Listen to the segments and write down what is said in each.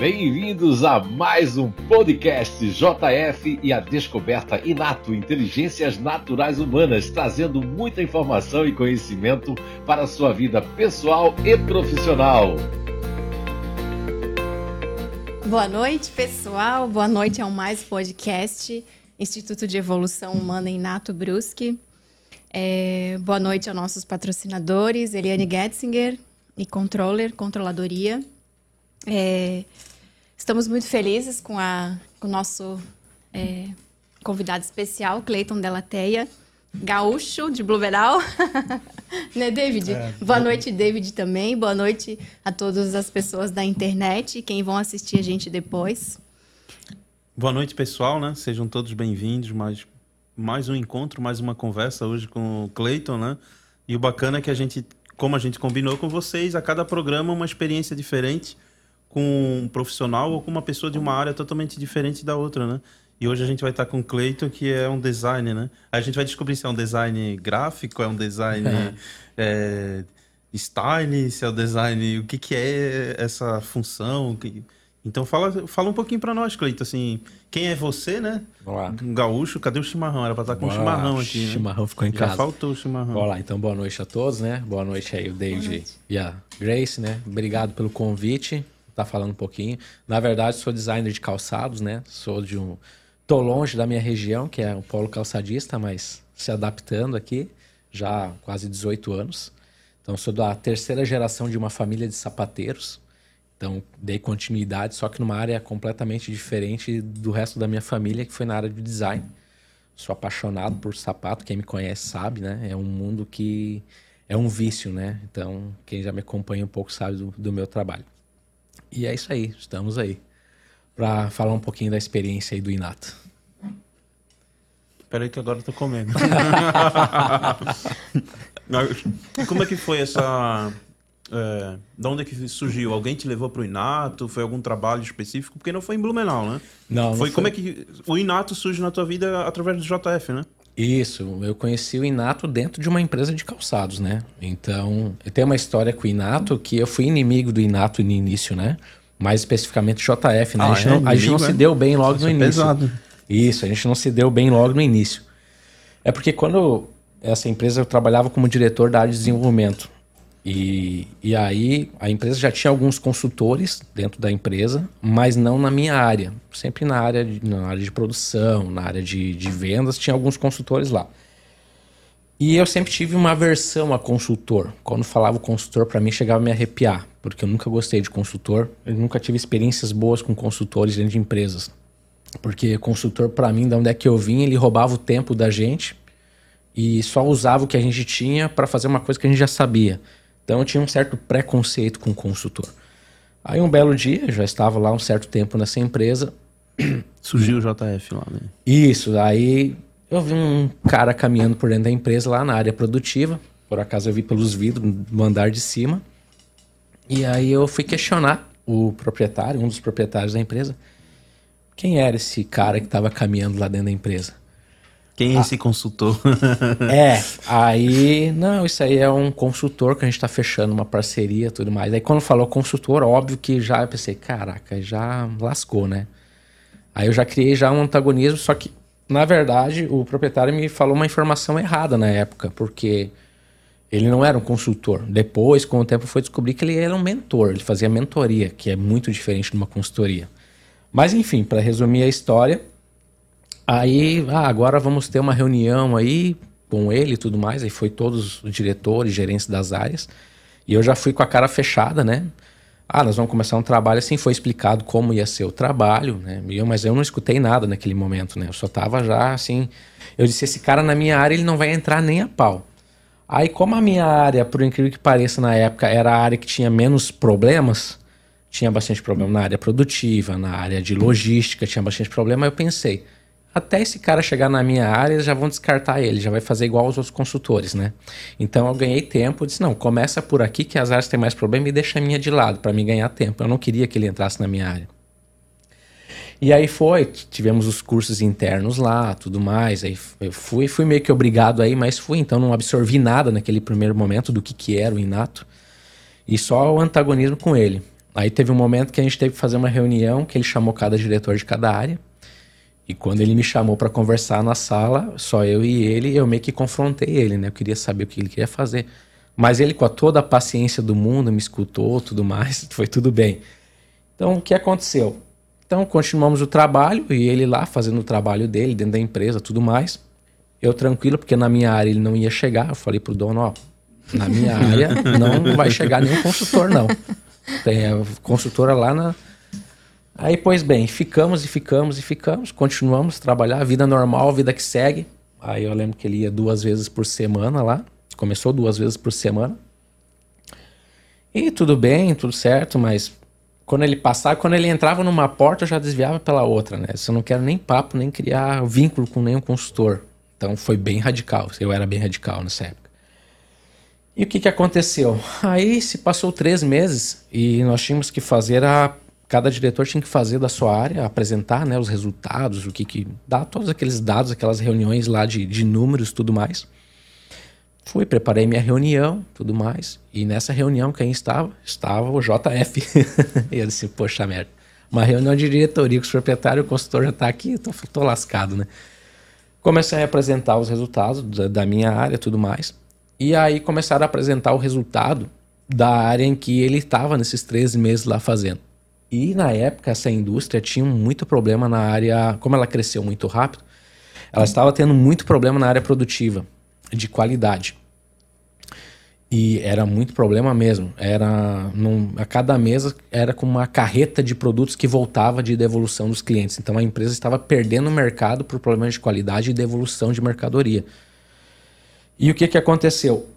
Bem-vindos a mais um podcast JF e a descoberta Inato Inteligências Naturais Humanas, trazendo muita informação e conhecimento para a sua vida pessoal e profissional. Boa noite, pessoal. Boa noite ao Mais Podcast, Instituto de Evolução Humana Inato Brusque. É, boa noite aos nossos patrocinadores, Eliane Getzinger e Controller, Controladoria. É, estamos muito felizes com, a, com o nosso é, convidado especial, Cleiton Delateia, gaúcho de Blumenau. né, David? É, Boa noite, David, também. Boa noite a todas as pessoas da internet e quem vão assistir a gente depois. Boa noite, pessoal, né? Sejam todos bem-vindos. Mais, mais um encontro, mais uma conversa hoje com o Cleiton, né? E o bacana é que a gente, como a gente combinou com vocês, a cada programa uma experiência diferente com um profissional ou com uma pessoa de uma área totalmente diferente da outra, né? E hoje a gente vai estar com o Cleiton, que é um designer, né? A gente vai descobrir se é um design gráfico, é um design é, style, se é o um design... O que, que é essa função? Então fala, fala um pouquinho para nós, Cleiton, assim... Quem é você, né? Olá. Um gaúcho, cadê o chimarrão? Era para estar com o chimarrão aqui, né? chimarrão ficou em Já casa. faltou o chimarrão. Olá, então boa noite a todos, né? Boa noite aí o David e a Grace, né? Obrigado pelo convite tá falando um pouquinho. Na verdade, sou designer de calçados, né? Sou de um. Tô longe da minha região, que é o polo calçadista, mas se adaptando aqui, já há quase 18 anos. Então, sou da terceira geração de uma família de sapateiros. Então, dei continuidade, só que numa área completamente diferente do resto da minha família, que foi na área de design. Sou apaixonado por sapato, quem me conhece sabe, né? É um mundo que é um vício, né? Então, quem já me acompanha um pouco sabe do, do meu trabalho. E é isso aí, estamos aí. Para falar um pouquinho da experiência aí do Inato. Peraí que agora eu tô comendo. Como é que foi essa... É, de onde é que surgiu? Alguém te levou para o Inato? Foi algum trabalho específico? Porque não foi em Blumenau, né? Não, foi, não como é que o Inato surge na tua vida através do JF, né? Isso, eu conheci o Inato dentro de uma empresa de calçados, né? Então, eu tenho uma história com o Inato que eu fui inimigo do Inato no início, né? Mais especificamente JF, né? Ah, a gente é, não, a gente não se deu bem logo Isso no é início. Pesado. Isso, a gente não se deu bem logo no início. É porque quando essa empresa eu trabalhava como diretor da área de desenvolvimento. E, e aí a empresa já tinha alguns consultores dentro da empresa, mas não na minha área. Sempre na área de, na área de produção, na área de, de vendas, tinha alguns consultores lá. E eu sempre tive uma aversão a consultor. Quando falava consultor, para mim chegava a me arrepiar, porque eu nunca gostei de consultor. Eu nunca tive experiências boas com consultores dentro de empresas. Porque consultor, para mim, da onde é que eu vim, ele roubava o tempo da gente e só usava o que a gente tinha para fazer uma coisa que a gente já sabia. Então eu tinha um certo preconceito com o consultor. Aí um belo dia, eu já estava lá um certo tempo nessa empresa. Surgiu o JF lá, né? Isso, aí eu vi um cara caminhando por dentro da empresa lá na área produtiva. Por acaso eu vi pelos vidros no andar de cima. E aí eu fui questionar o proprietário, um dos proprietários da empresa. Quem era esse cara que estava caminhando lá dentro da empresa? Quem é ah, esse consultor? é, aí, não, isso aí é um consultor que a gente está fechando uma parceria e tudo mais. Aí quando falou consultor, óbvio que já eu pensei, caraca, já lascou, né? Aí eu já criei já um antagonismo, só que, na verdade, o proprietário me falou uma informação errada na época, porque ele não era um consultor. Depois, com o tempo, foi descobrir que ele era um mentor, ele fazia mentoria, que é muito diferente de uma consultoria. Mas enfim, para resumir a história, Aí, ah, agora vamos ter uma reunião aí com ele e tudo mais. Aí foi todos os diretores, gerentes das áreas. E eu já fui com a cara fechada, né? Ah, nós vamos começar um trabalho assim. Foi explicado como ia ser o trabalho, né? Eu, mas eu não escutei nada naquele momento, né? Eu só tava já assim. Eu disse: esse cara na minha área ele não vai entrar nem a pau. Aí, como a minha área, por incrível que pareça, na época era a área que tinha menos problemas, tinha bastante problema na área produtiva, na área de logística, tinha bastante problema, eu pensei até esse cara chegar na minha área, já vão descartar ele, já vai fazer igual os outros consultores, né? Então eu ganhei tempo, disse, não, começa por aqui que as áreas têm mais problema e deixa a minha de lado para me ganhar tempo. Eu não queria que ele entrasse na minha área. E aí foi, tivemos os cursos internos lá, tudo mais, aí eu fui, fui meio que obrigado aí, mas fui, então não absorvi nada naquele primeiro momento do que que era o inato. E só o antagonismo com ele. Aí teve um momento que a gente teve que fazer uma reunião que ele chamou cada diretor de cada área. E quando ele me chamou para conversar na sala, só eu e ele, eu meio que confrontei ele, né? Eu queria saber o que ele queria fazer. Mas ele, com toda a paciência do mundo, me escutou, tudo mais, foi tudo bem. Então, o que aconteceu? Então, continuamos o trabalho e ele lá fazendo o trabalho dele dentro da empresa, tudo mais. Eu tranquilo, porque na minha área ele não ia chegar. Eu falei pro dono, ó, na minha área não vai chegar nenhum consultor, não. Tem a consultora lá na, Aí, pois bem, ficamos e ficamos e ficamos, continuamos a trabalhar, vida normal, vida que segue. Aí eu lembro que ele ia duas vezes por semana lá, começou duas vezes por semana. E tudo bem, tudo certo, mas quando ele passava, quando ele entrava numa porta, eu já desviava pela outra, né? Eu não quero nem papo, nem criar vínculo com nenhum consultor. Então foi bem radical, eu era bem radical nessa época. E o que, que aconteceu? Aí se passou três meses e nós tínhamos que fazer a cada diretor tinha que fazer da sua área, apresentar né, os resultados, o que que dá, todos aqueles dados, aquelas reuniões lá de, de números tudo mais. Fui, preparei minha reunião, tudo mais. E nessa reunião, quem estava? Estava o JF. e eu disse, poxa merda. Uma reunião de diretoria com o proprietário, o consultor já está aqui, tô, tô lascado, né? Comecei a apresentar os resultados da, da minha área tudo mais. E aí começaram a apresentar o resultado da área em que ele estava nesses 13 meses lá fazendo. E na época essa indústria tinha muito problema na área, como ela cresceu muito rápido, ela estava tendo muito problema na área produtiva, de qualidade. E era muito problema mesmo. Era num, a cada mesa era com uma carreta de produtos que voltava de devolução dos clientes. Então a empresa estava perdendo o mercado por problemas de qualidade e devolução de mercadoria. E o que, que aconteceu?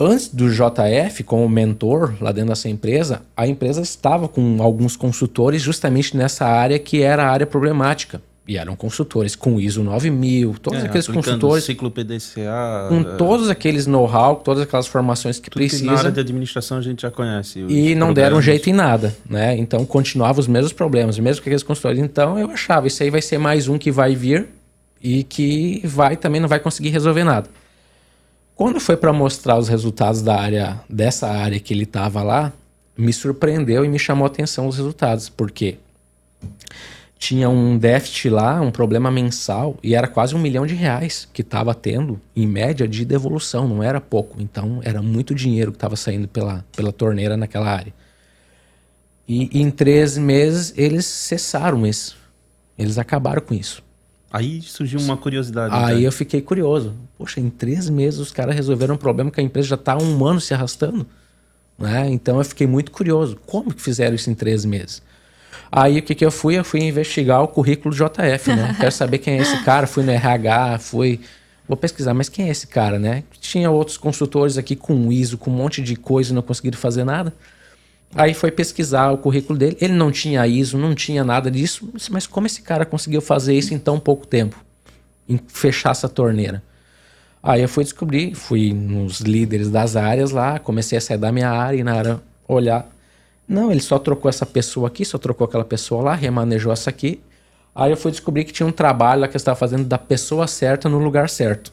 Antes do JF, como mentor lá dentro dessa empresa, a empresa estava com alguns consultores justamente nessa área que era a área problemática. E eram consultores com ISO 9000, todos é, aqueles consultores. ciclo PDCA. Com é... todos aqueles know-how, todas aquelas formações que precisa. na área de administração a gente já conhece. E não deram jeito em nada, né? Então continuavam os mesmos problemas, mesmo que aqueles consultores. Então eu achava, isso aí vai ser mais um que vai vir e que vai também não vai conseguir resolver nada. Quando foi para mostrar os resultados da área dessa área que ele estava lá, me surpreendeu e me chamou a atenção os resultados, porque tinha um déficit lá, um problema mensal, e era quase um milhão de reais que estava tendo, em média, de devolução, não era pouco. Então, era muito dinheiro que estava saindo pela, pela torneira naquela área. E em três meses, eles cessaram isso. Eles acabaram com isso. Aí surgiu uma curiosidade. Aí né? eu fiquei curioso. Poxa, em três meses os caras resolveram um problema que a empresa já está há um ano se arrastando. Né? Então eu fiquei muito curioso. Como que fizeram isso em três meses? Aí o que, que eu fui? Eu fui investigar o currículo do JF, né? Quero saber quem é esse cara. Fui no RH, fui. Vou pesquisar, mas quem é esse cara, né? Tinha outros consultores aqui com ISO, com um monte de coisa e não conseguiram fazer nada. Aí foi pesquisar o currículo dele. Ele não tinha ISO, não tinha nada disso. Mas como esse cara conseguiu fazer isso em tão pouco tempo? Em fechar essa torneira? Aí eu fui descobrir, fui nos líderes das áreas lá, comecei a sair da minha área e na área olhar. Não, ele só trocou essa pessoa aqui, só trocou aquela pessoa lá, remanejou essa aqui. Aí eu fui descobrir que tinha um trabalho lá que estava fazendo da pessoa certa no lugar certo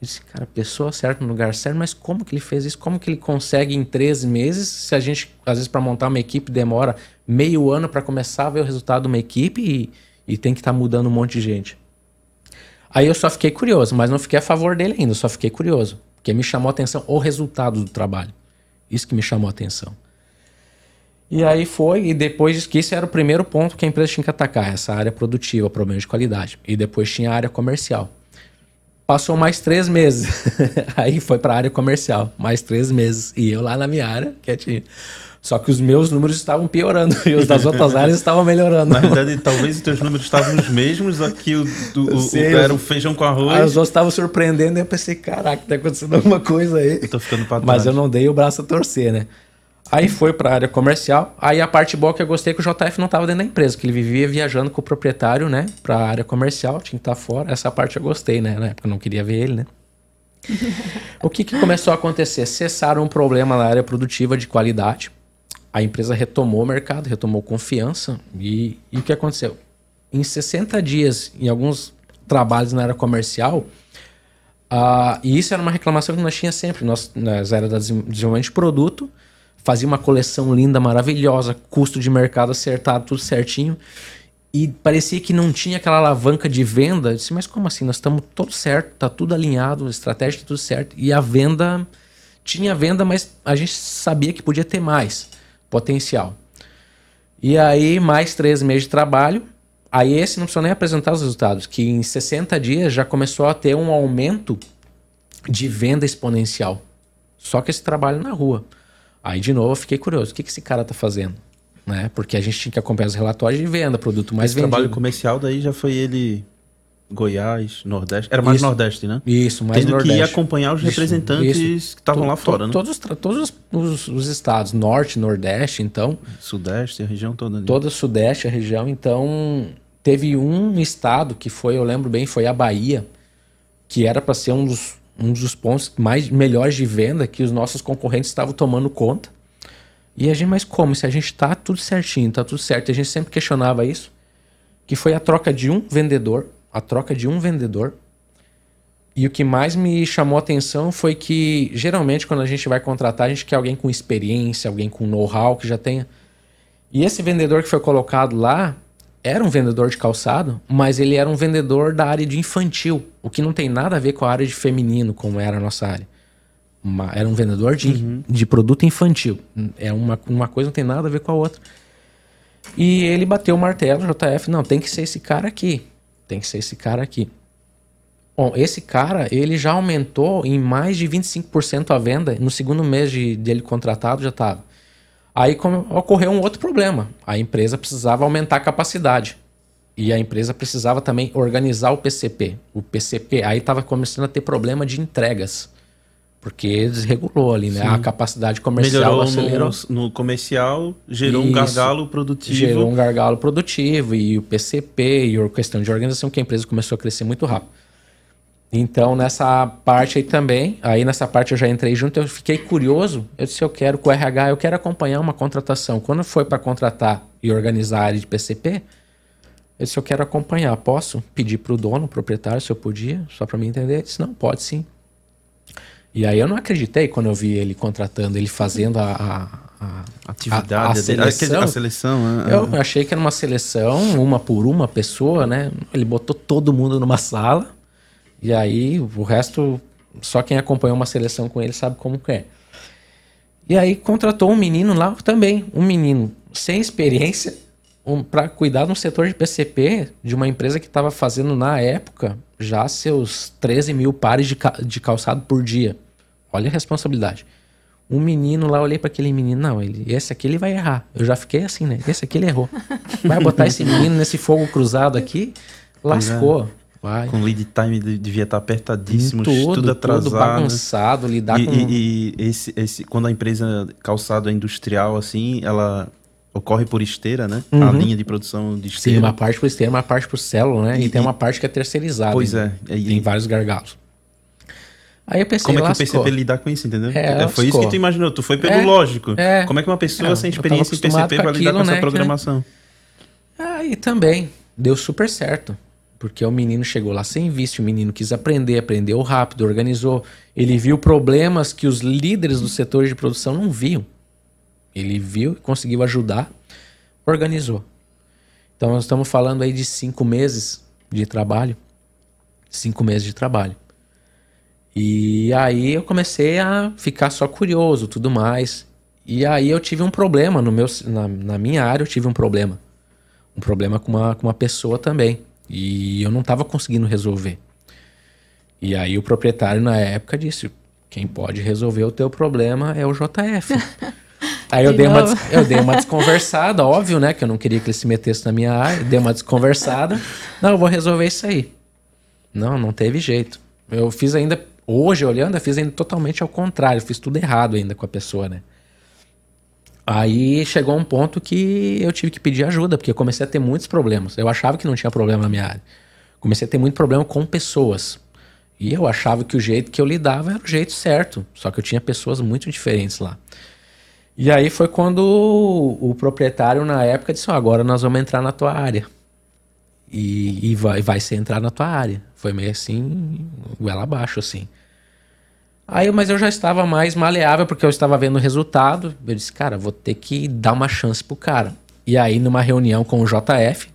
disse, cara, pessoa certa no lugar certo, mas como que ele fez isso? Como que ele consegue em 13 meses, se a gente, às vezes, para montar uma equipe demora meio ano para começar a ver o resultado de uma equipe e, e tem que estar tá mudando um monte de gente. Aí eu só fiquei curioso, mas não fiquei a favor dele ainda, só fiquei curioso. Porque me chamou a atenção o resultado do trabalho. Isso que me chamou a atenção. E aí foi, e depois que isso era o primeiro ponto que a empresa tinha que atacar, essa área produtiva, problema de qualidade. E depois tinha a área comercial. Passou mais três meses. Aí foi para a área comercial, mais três meses. E eu lá na minha área, quietinho. Só que os meus números estavam piorando e os das outras áreas estavam melhorando. Na verdade, talvez os teus números estavam os mesmos, aqui o, do, o, era o feijão com arroz. Aí os outros estavam surpreendendo e eu pensei, caraca, tá acontecendo alguma coisa aí. Eu tô ficando pra trás. Mas eu não dei o braço a torcer, né? Aí foi para a área comercial. Aí a parte boa que eu gostei é que o JF não estava dentro da empresa, que ele vivia viajando com o proprietário, né, para a área comercial, tinha que estar tá fora. Essa parte eu gostei, né? Na época eu não queria ver ele, né? o que, que começou a acontecer? Cessaram um problema na área produtiva de qualidade. A empresa retomou o mercado, retomou confiança. E, e o que aconteceu? Em 60 dias, em alguns trabalhos na área comercial, uh, e isso era uma reclamação que nós tínhamos sempre, nós, nas áreas de desenvolvimento de produto, fazia uma coleção linda, maravilhosa, custo de mercado acertado, tudo certinho. E parecia que não tinha aquela alavanca de venda. Eu disse, mas como assim? Nós estamos tudo certo, tá tudo alinhado, a estratégia tá tudo certo. E a venda tinha venda, mas a gente sabia que podia ter mais potencial. E aí, mais três meses de trabalho. Aí esse não precisou nem apresentar os resultados, que em 60 dias já começou a ter um aumento de venda exponencial. Só que esse trabalho na rua. Aí, de novo, eu fiquei curioso. O que, que esse cara tá fazendo? Né? Porque a gente tinha que acompanhar os relatórios de venda, produto mais Esse vendido. trabalho comercial daí já foi ele Goiás, Nordeste. Era mais Isso. Nordeste, né? Isso, mais Tendo Nordeste. que ir acompanhar os Isso, representantes isso. que estavam lá fora, né? Todos, todos os, os estados, Norte, Nordeste, então, Sudeste, a região toda ali. todo o Sudeste, a região. Então, teve um estado que foi, eu lembro bem, foi a Bahia, que era para ser um dos, um dos pontos mais melhores de venda que os nossos concorrentes estavam tomando conta. E a gente, mas como? Se a gente tá tudo certinho, tá tudo certo. A gente sempre questionava isso, que foi a troca de um vendedor, a troca de um vendedor. E o que mais me chamou a atenção foi que, geralmente, quando a gente vai contratar, a gente quer alguém com experiência, alguém com know-how, que já tenha. E esse vendedor que foi colocado lá era um vendedor de calçado, mas ele era um vendedor da área de infantil, o que não tem nada a ver com a área de feminino, como era a nossa área. Uma- era um vendedor de, de produto infantil. É uma, uma coisa não tem nada a ver com a outra. E ele bateu o martelo, JF, não, tem que ser esse cara aqui. Tem que ser esse cara aqui. Bom, esse cara, ele já aumentou em mais de 25% a venda. No segundo mês de, dele contratado já estava. Aí ocorreu um outro problema. A empresa precisava aumentar a capacidade. E a empresa precisava também organizar o PCP. O PCP, aí estava começando a ter problema de entregas. Porque desregulou ali, né? A capacidade comercial Melhorou acelerou. no, no comercial, gerou um Isso. gargalo produtivo. Gerou um gargalo produtivo e o PCP e a questão de organização que a empresa começou a crescer muito rápido. Então, nessa parte aí também, aí nessa parte eu já entrei junto, eu fiquei curioso. Eu disse, eu quero com o RH, eu quero acompanhar uma contratação. Quando foi para contratar e organizar a área de PCP, eu disse, eu quero acompanhar. Posso pedir para o dono, proprietário, se eu podia, só para me entender? Ele disse, não, pode sim. E aí eu não acreditei quando eu vi ele contratando, ele fazendo a, a, a Atividade, a, a dele. seleção. a seleção. né? Eu achei que era uma seleção, uma por uma pessoa, né? Ele botou todo mundo numa sala. E aí o resto, só quem acompanhou uma seleção com ele sabe como que é. E aí contratou um menino lá também, um menino sem experiência, um, para cuidar no setor de PCP de uma empresa que estava fazendo na época já seus 13 mil pares de, de calçado por dia. Olha a responsabilidade. Um menino lá, eu olhei para aquele menino, não, ele, esse aqui ele vai errar. Eu já fiquei assim, né? Esse aqui ele errou. Vai botar esse menino nesse fogo cruzado aqui, lascou. Vai. Com lead time de- devia estar apertadíssimo, tudo, tudo atrasado. tudo bagunçado, lidar e, com... e- e esse, esse, quando a empresa calçado é industrial, assim, ela ocorre por esteira, né? A linha de produção de esteira. uma parte por esteira, uma parte por célula, né? E, E- tem uma parte que é terceirizada. Pois é. E- Tem vários gargalos. Aí eu pensei, Como é que o lascou. PCP lidar com isso, entendeu? É, foi isso lascou. que tu imaginou. Tu foi pelo É, lógico. é. Como é que uma pessoa Não, sem experiência em PCP vai lidar com aquilo, essa né, que- programação? Aí também deu super certo. Porque o menino chegou lá sem visto, o menino quis aprender, aprendeu rápido, organizou. Ele viu problemas que os líderes do setor de produção não viam. Ele viu conseguiu ajudar, organizou. Então nós estamos falando aí de cinco meses de trabalho. Cinco meses de trabalho. E aí eu comecei a ficar só curioso, tudo mais. E aí eu tive um problema no meu, na, na minha área, eu tive um problema um problema com uma, com uma pessoa também. E eu não estava conseguindo resolver. E aí o proprietário na época disse: quem pode resolver o teu problema é o JF. aí eu De dei, uma, novo. eu dei uma desconversada, óbvio, né? Que eu não queria que ele se metesse na minha área. Dei uma desconversada. Não, eu vou resolver isso aí. Não, não teve jeito. Eu fiz ainda, hoje olhando, eu fiz ainda totalmente ao contrário. Fiz tudo errado ainda com a pessoa, né? Aí chegou um ponto que eu tive que pedir ajuda, porque eu comecei a ter muitos problemas. Eu achava que não tinha problema na minha área. Comecei a ter muito problema com pessoas. E eu achava que o jeito que eu lidava era o jeito certo. Só que eu tinha pessoas muito diferentes lá. E aí foi quando o, o proprietário, na época, disse: "Ó, agora nós vamos entrar na tua área. E, e vai, vai ser entrar na tua área. Foi meio assim, goela abaixo, assim. Aí, mas eu já estava mais maleável porque eu estava vendo o resultado. Eu disse, cara, vou ter que dar uma chance pro cara. E aí, numa reunião com o JF,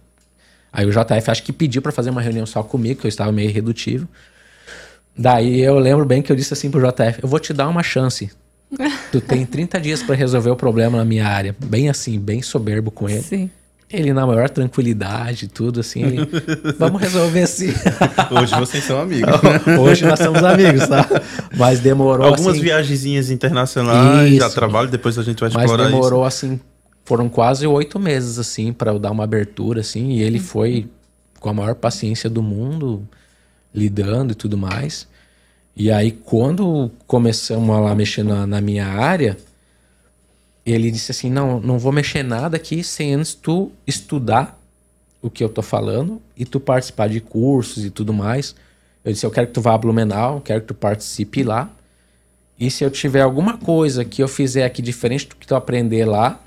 aí o JF acho que pediu para fazer uma reunião só comigo, que eu estava meio redutivo. Daí eu lembro bem que eu disse assim pro JF: eu vou te dar uma chance. Tu tem 30 dias para resolver o problema na minha área. Bem assim, bem soberbo com ele. Sim. Ele na maior tranquilidade, tudo assim. Ele, Vamos resolver assim. Hoje vocês são amigos. Hoje nós somos amigos, tá? Mas demorou Algumas assim, viagenzinhas internacionais, já Isso. trabalho, depois a gente vai Mas explorar demorou assim, foram quase oito meses assim para eu dar uma abertura assim, e ele foi com a maior paciência do mundo lidando e tudo mais. E aí quando começamos a lá mexer na, na minha área, ele disse assim, não, não vou mexer nada aqui sem antes tu estudar o que eu tô falando e tu participar de cursos e tudo mais. Eu disse, eu quero que tu vá a Blumenau, quero que tu participe lá. E se eu tiver alguma coisa que eu fizer aqui diferente do que tu aprender lá,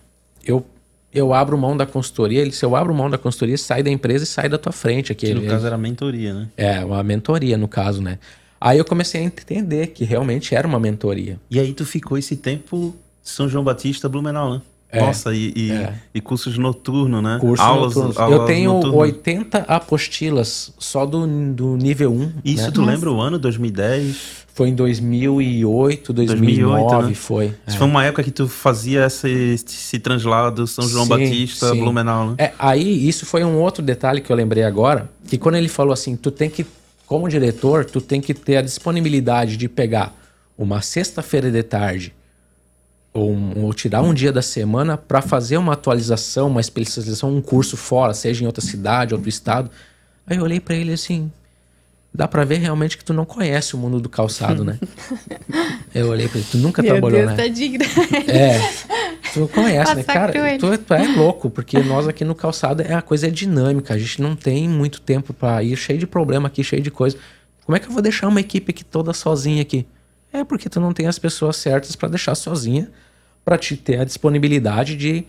eu, eu abro mão da consultoria. Ele, se eu abro mão da consultoria, sai da empresa e sai da tua frente. Aqui. Que no Ele- caso era mentoria, né? É, uma mentoria no caso, né? Aí eu comecei a entender que realmente era uma mentoria. E aí tu ficou esse tempo São João Batista, Blumenau, né? É. Nossa, e, e, É. e cursos noturnos, né? Curso aulas, noturno. aulas eu tenho noturnas. 80 apostilas só do, do nível 1. Isso né? tu lembra o ano, 2010? Foi em 2008, 2009, 2008, né? foi. Isso É. foi uma época que tu fazia esse, esse translado São João Sim, Batista, sim. Blumenau, né? É, aí isso foi um outro detalhe que eu lembrei agora, que quando ele falou assim, tu tem que, como diretor, tu tem que ter a disponibilidade de pegar uma sexta-feira de tarde ou, um- ou tirar um dia da semana para fazer uma atualização, uma especialização, um curso fora, seja em outra cidade, outro estado. Aí eu olhei para ele assim, dá para ver realmente que tu não conhece o mundo do calçado, né? eu olhei para ele, tu nunca Meu trabalhou, Deus, né? tá digna. É. Tu conhece, né? Cara, por ele. tu, tu é louco, porque nós aqui no calçado é a coisa é dinâmica. A gente não tem muito tempo pra ir, cheio de problema aqui, cheio de coisa. Como é que eu vou deixar uma equipe aqui toda sozinha aqui? É porque tu não tem as pessoas certas pra deixar sozinha, pra te ter a disponibilidade de,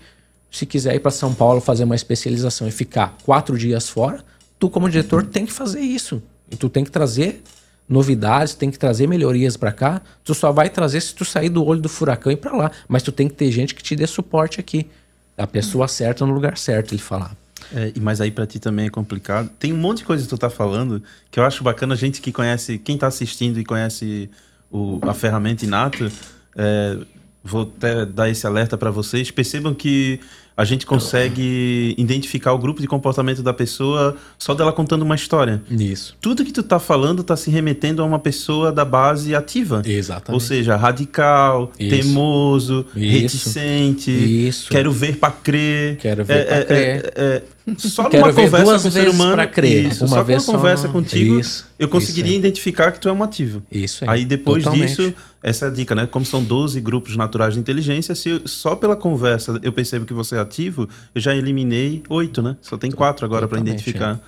se quiser ir pra São Paulo fazer uma especialização e ficar quatro dias fora, tu como diretor tem que fazer isso. E tu tem que trazer novidades, tem que trazer melhorias pra cá. Tu só vai trazer se tu sair do olho do furacão e ir pra lá. Mas tu tem que ter gente que te dê suporte aqui. A pessoa certa no lugar certo, ele falar. É, e mas aí pra ti também é complicado. Tem um monte de coisa que tu tá falando que eu acho bacana, gente que conhece, quem tá assistindo e conhece o- a ferramenta Inato, é, vou até dar esse alerta para vocês. Percebam que a gente consegue identificar o grupo de comportamento da pessoa só dela contando uma história. Isso. Tudo que tu tá falando tá se remetendo a uma pessoa da base ativa. Exatamente. Ou seja, radical, Isso. teimoso, Isso. reticente, Isso. quero ver pra crer. Quero ver pra crer. é, é, só Quero numa ver conversa com o ser humano, pra crer. Isso, Uma só vez com uma conversa só- contigo, Isso, eu conseguiria isso identificar que tu é um ativo. Isso aí. Aí depois Totalmente. disso, essa é a dica, né? Como são 12 grupos naturais de inteligência, se eu- só pela conversa eu percebo que você é ativo, eu já eliminei oito, né? Só tem quatro agora para identificar.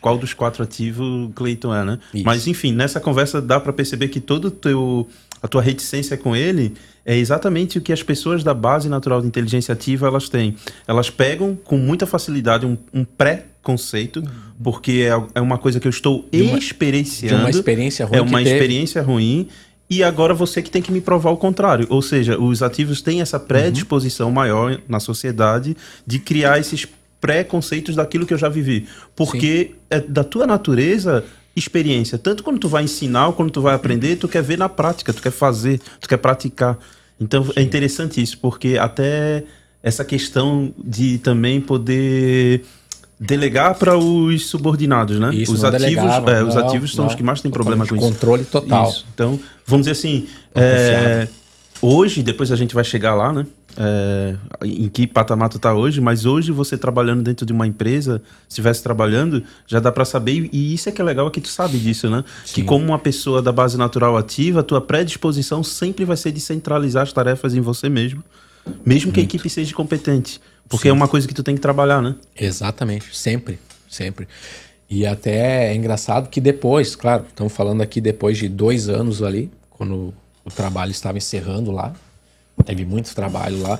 Qual dos quatro ativos o Cleiton é, né? Isso. Mas enfim, nessa conversa dá para perceber que todo o teu a tua reticência com ele é exatamente o que as pessoas da base natural de inteligência ativa elas têm. Elas pegam com muita facilidade um, um pré-conceito, porque é, é uma coisa que eu estou De uma- experienciando. de uma experiência ruim É uma que teve. experiência ruim. E agora você que tem que me provar o contrário. Ou seja, os ativos têm essa predisposição maior na sociedade de criar esses preconceitos daquilo que eu já vivi. Porque é da tua natureza experiência. Tanto quando tu vai ensinar ou quando tu vai aprender, tu quer ver na prática, tu quer fazer, tu quer praticar. Então é interessante isso, porque até essa questão de também poder delegar para os subordinados, né? Isso, os não ativos, delegava, é, os não, ativos são os não. que mais têm problema com isso. Controle total. Isso. Então, vamos dizer assim, é, hoje, depois a gente vai chegar lá, né? É, em que patamar tu tá hoje, mas hoje você trabalhando dentro de uma empresa, se estivesse trabalhando, já dá para saber, e isso é que é legal, é que tu sabe disso, né? Que Sim. como uma pessoa da base natural ativa, a tua predisposição sempre vai ser de centralizar as tarefas em você mesmo, mesmo que a equipe seja competente. Porque é uma coisa que tu tem que trabalhar, né? Exatamente, sempre, sempre. E até é engraçado que depois, claro, estamos falando aqui depois de dois anos ali, quando o trabalho estava encerrando lá, teve muito trabalho lá.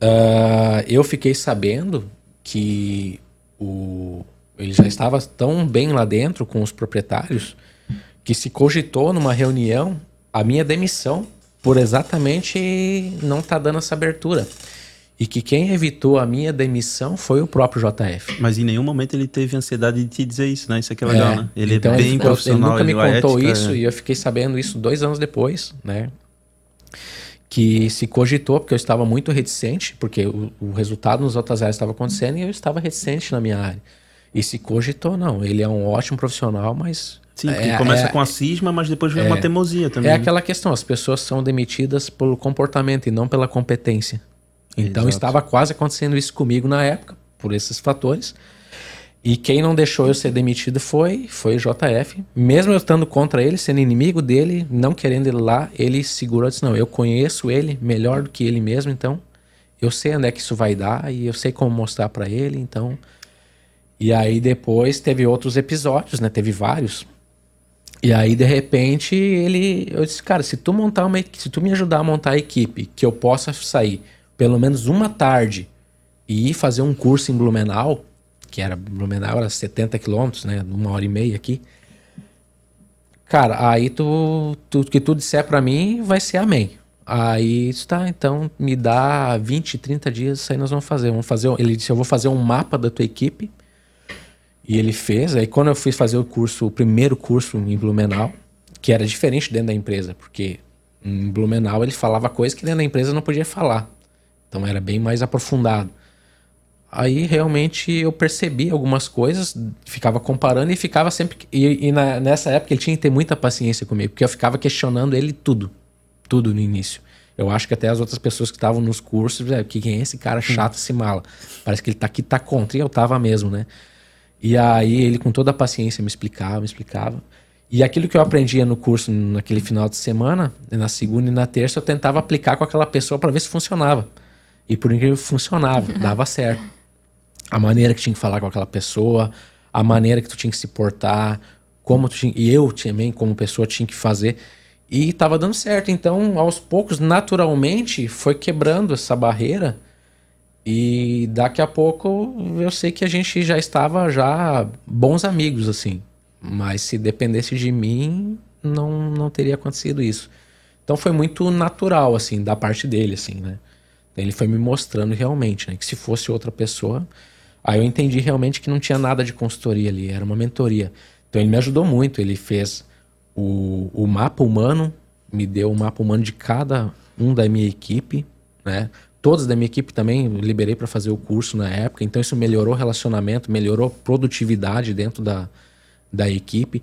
ah, eu fiquei sabendo que o, ele já estava tão bem lá dentro com os proprietários que se cogitou numa reunião a minha demissão por exatamente não estar tá dando essa abertura. E que quem evitou a minha demissão foi o próprio JF. Mas em nenhum momento ele teve ansiedade de te dizer isso, né? Isso aqui é legal, é, né? Ele é então é bem ele, profissional. Ele nunca me contou ética, isso é... e eu fiquei sabendo isso dois anos depois, né? Que se cogitou, porque eu estava muito reticente, porque o, o resultado nos outras áreas estava acontecendo e eu estava reticente na minha área. E se cogitou, não, ele é um ótimo profissional, mas Sim, é, começa é, com a cisma, mas depois vem é, uma teimosia também. É né? aquela questão, as pessoas são demitidas pelo comportamento e não pela competência. Então Exato. estava quase acontecendo isso comigo na época, por esses fatores. E quem não deixou eu ser demitido foi foi o JF. Mesmo eu estando contra ele, sendo inimigo dele, não querendo ele lá, ele segurou e disse: Não, eu conheço ele melhor do que ele mesmo, então eu sei onde é que isso vai dar e eu sei como mostrar para ele, então. E aí depois teve outros episódios, né? Teve vários. E aí, de repente, ele. Eu disse, cara, se tu montar uma se tu me ajudar a montar a equipe, que eu possa sair pelo menos uma tarde e ir fazer um curso em Blumenau, que era Blumenau era 70 quilômetros, né? Uma hora e meia aqui. Cara, aí tu, tu que tu disser para mim vai ser amém. Aí está, então me dá 20, 30 dias, isso aí nós vamos fazer. Vamos fazer, ele disse, eu vou fazer um mapa da tua equipe e ele fez. Aí quando eu fui fazer o curso, o primeiro curso em Blumenau, que era diferente dentro da empresa, porque em Blumenau ele falava coisas que dentro da empresa não podia falar. Então era bem mais aprofundado. Aí realmente eu percebi algumas coisas, ficava comparando e ficava sempre. E, e na, nessa época ele tinha que ter muita paciência comigo, porque eu ficava questionando ele tudo. Tudo no início. Eu acho que até as outras pessoas que estavam nos cursos, é, que quem é esse cara chato, esse mala? Parece que ele tá aqui, tá contra. E eu tava mesmo, né? E aí ele, com toda a paciência, me explicava, me explicava. E aquilo que eu aprendia no curso naquele final de semana, na segunda e na terça, eu tentava aplicar com aquela pessoa para ver se funcionava. E por incrível que funcionava, dava certo. A maneira que tinha que falar com aquela pessoa, a maneira que tu tinha que se portar, como tu tinha, e eu também, como pessoa, tinha que fazer. E estava dando certo. Então, aos poucos, naturalmente, foi quebrando essa barreira e daqui a pouco eu sei que a gente já estava já bons amigos assim, mas se dependesse de mim não não teria acontecido isso. Então foi muito natural assim da parte dele assim, né? Ele foi me mostrando realmente, né, que se fosse outra pessoa, aí eu entendi realmente que não tinha nada de consultoria ali, era uma mentoria. Então ele me ajudou muito, ele fez o, o mapa humano, me deu o mapa humano de cada um da minha equipe, né? todos da minha equipe também liberei para fazer o curso na época, então isso melhorou o relacionamento, melhorou a produtividade dentro da, da equipe.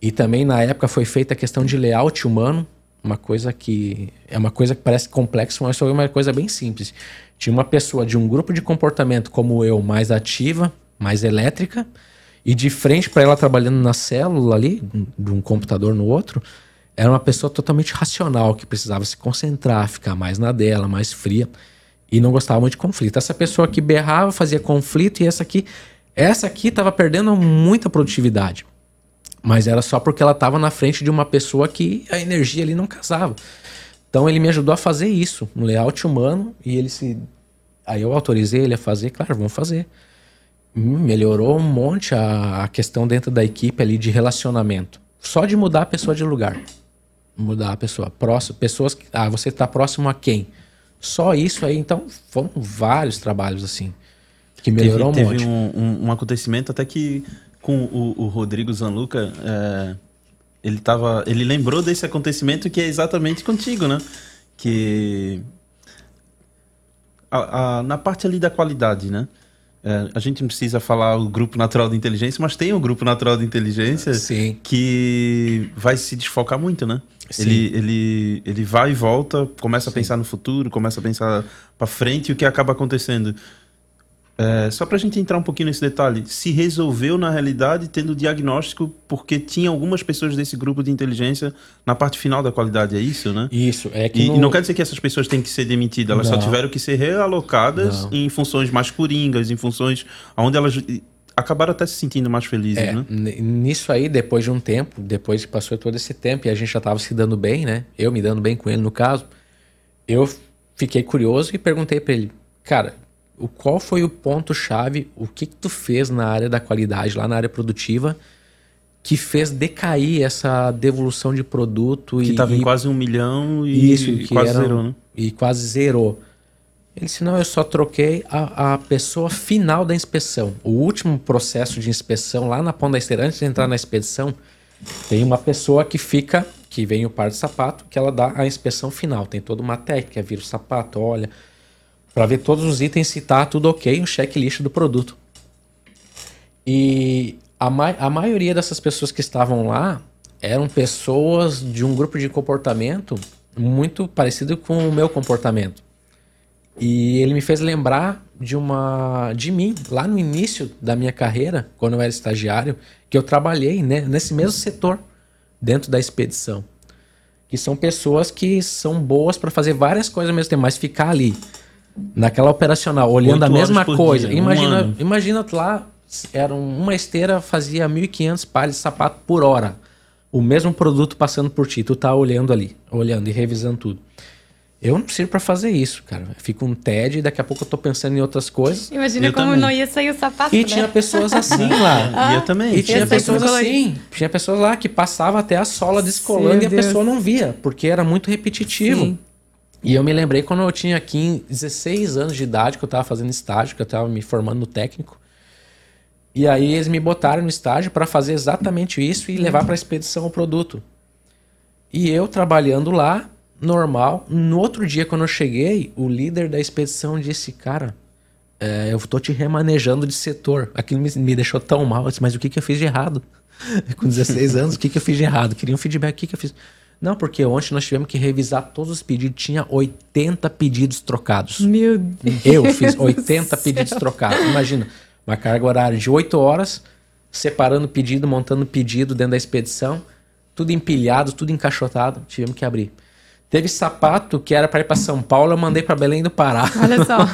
E também na época foi feita a questão de layout humano, uma coisa que é uma coisa que parece complexa, mas foi uma coisa bem simples. Tinha uma pessoa de um grupo de comportamento como eu, mais ativa, mais elétrica, e de frente para ela trabalhando na célula ali, de um computador no outro, era uma pessoa totalmente racional, que precisava se concentrar, ficar mais na dela, mais fria e não gostava muito de conflito. Essa pessoa que berrava fazia conflito e essa aqui, essa aqui estava perdendo muita produtividade. Mas era só porque ela estava na frente de uma pessoa que a energia ali não casava. Então ele me ajudou a fazer isso, um layout humano, e ele se. Aí eu autorizei ele a fazer, claro, vamos fazer. Hum, melhorou um monte a, a questão dentro da equipe ali de relacionamento. Só de mudar a pessoa de lugar. Mudar a pessoa. Próximo, pessoas que. Ah, você está próximo a quem? Só isso aí, então foram vários trabalhos assim que melhorou teve, um monte. Teve um, um, um, acontecimento até que com o, o Rodrigo Zanluca, é, ele tava, ele lembrou desse acontecimento que é exatamente contigo, né? Que a, a, na parte ali da qualidade, né? É, a gente não precisa falar o grupo natural de inteligência, mas tem o grupo natural de inteligência Sim. que vai se desfocar muito, né? Ele, ele, ele vai e volta, começa Sim. a pensar no futuro, começa a pensar para frente e o que acaba acontecendo. É, só para a gente entrar um pouquinho nesse detalhe, se resolveu na realidade tendo diagnóstico porque tinha algumas pessoas desse grupo de inteligência na parte final da qualidade, é isso, né? Isso, é que. E, no... e não quer dizer que essas pessoas têm que ser demitidas, elas não. só tiveram que ser realocadas não. em funções mais coringas, em funções onde elas acabaram até se sentindo mais felizes, é, né? Nisso aí, depois de um tempo, depois que passou todo esse tempo e a gente já estava se dando bem, né? Eu me dando bem com ele no caso, eu fiquei curioso e perguntei para ele, cara, o qual foi o ponto chave, o que, que tu fez na área da qualidade, lá na área produtiva, que fez decair essa devolução de produto. Que e, estava em quase um milhão e, Isso, e quase era- zerou, né? E quase zerou. Ele disse, não, eu só troquei a, a pessoa final da inspeção. O último processo de inspeção lá na ponta da esteira, antes de entrar na expedição, tem uma pessoa que fica, que vem o par de sapato, que ela dá a inspeção final. Tem toda uma técnica, vira o sapato, olha, para ver todos os itens se tá tudo ok, o checklist do produto. E a, ma a maioria dessas pessoas que estavam lá eram pessoas de um grupo de comportamento muito parecido com o meu comportamento. E ele me fez lembrar de uma de mim lá no início da minha carreira, quando eu era estagiário, que eu trabalhei né, nesse mesmo setor dentro da expedição. Que são pessoas que são boas para fazer várias coisas ao mesmo tempo, mas ficar ali naquela operacional, olhando a mesma coisa. dia, um imagina, ano. imagina lá, era um- uma esteira fazia 1.500 pares de sapato por hora. O mesmo produto passando por ti, tu tá olhando ali, olhando e revisando tudo. Eu não sirvo para fazer isso, cara. Eu fico um TED e daqui a pouco eu tô pensando em outras coisas. Imagina Eu como também. não ia sair o sapato, E né? tinha pessoas assim lá. E eu também. E tinha é pessoas assim. Tinha pessoas lá que passava até a sola descolando e a Deus. pessoa não via, porque era muito repetitivo. Sim. E eu me lembrei quando eu tinha 15, 16 anos de idade, que eu tava fazendo estágio, que eu tava me formando no técnico. E aí eles me botaram no estágio para fazer exatamente isso e levar para expedição o produto. E eu trabalhando lá, normal. No outro dia, quando eu cheguei, o líder da expedição disse: Cara, é, eu tô te remanejando de setor. Aquilo me, me deixou tão mal. Eu disse, mas o que, que eu fiz de errado? Com 16 anos, o que, que eu fiz de errado? Queria um feedback, o que, que eu fiz? Não, porque ontem nós tivemos que revisar todos os pedidos. Tinha 80 pedidos trocados. Meu Deus. Eu fiz do 80 céu. pedidos trocados. Imagina, uma carga horária de 8 horas, separando pedido, montando pedido dentro da expedição, tudo empilhado, tudo encaixotado. Tivemos que abrir. Teve sapato que era para ir para São Paulo, eu mandei para Belém do Pará. Olha só.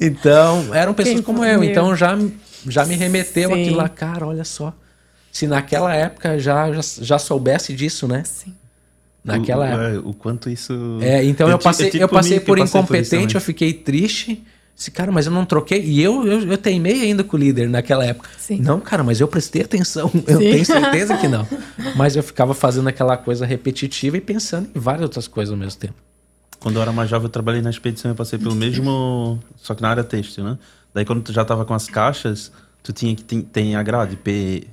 Então, eram pessoas Quem como eu. Então já, já me remeteu Sim. aquilo lá, cara, olha só. Se naquela época já, já, já soubesse disso, né? Sim. Naquela o, época. é, o quanto isso. É, então eu, ti- passei, tive eu passei por eu passei incompetente, também. eu fiquei triste. Esse cara, mas eu não troquei. E eu, eu, eu teimei ainda com o líder naquela época. Sim. Não, cara, mas eu prestei atenção. Eu Sim. tenho certeza que não. Mas eu ficava fazendo aquela coisa repetitiva e pensando em várias outras coisas ao mesmo tempo. Quando eu era mais jovem, eu trabalhei na expedição, eu passei pelo mesmo. Só que na área têxtil, né? Daí quando tu já tava com as caixas, tu tinha que tem, tem a grade, P,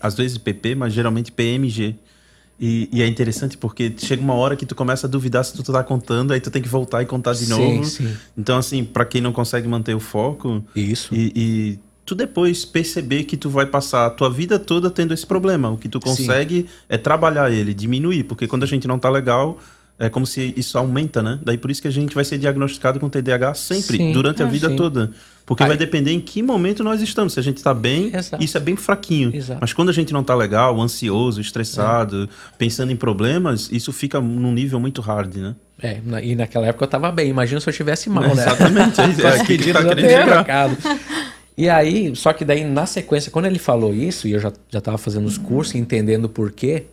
às vezes PP, mas geralmente PMG. E, e é interessante porque chega uma hora que tu começa a duvidar se tu tá contando, aí tu tem que voltar e contar de Sim, novo. sim. Então, assim, pra quem não consegue manter o foco, Isso. e, e tu depois perceber que tu vai passar a tua vida toda tendo esse problema. O que tu consegue é trabalhar ele, diminuir, porque quando a gente não tá legal, é como se isso aumenta, né? Daí por isso que a gente vai ser diagnosticado com TDAH sempre, Sim. durante a vida sim. toda. Porque Aí- vai depender em que momento nós estamos. Se a gente tá bem, Exato. isso é bem fraquinho. Exato. Mas quando a gente não tá legal, ansioso, estressado, pensando em problemas, isso fica num nível muito hard, né? É, e naquela época eu tava bem. Imagina se eu tivesse mal, né? Exatamente. É, é, que que tá querendo chegar. E aí, só que daí na sequência, quando ele falou isso, e eu já, já tava fazendo os cursos, entendendo por quê,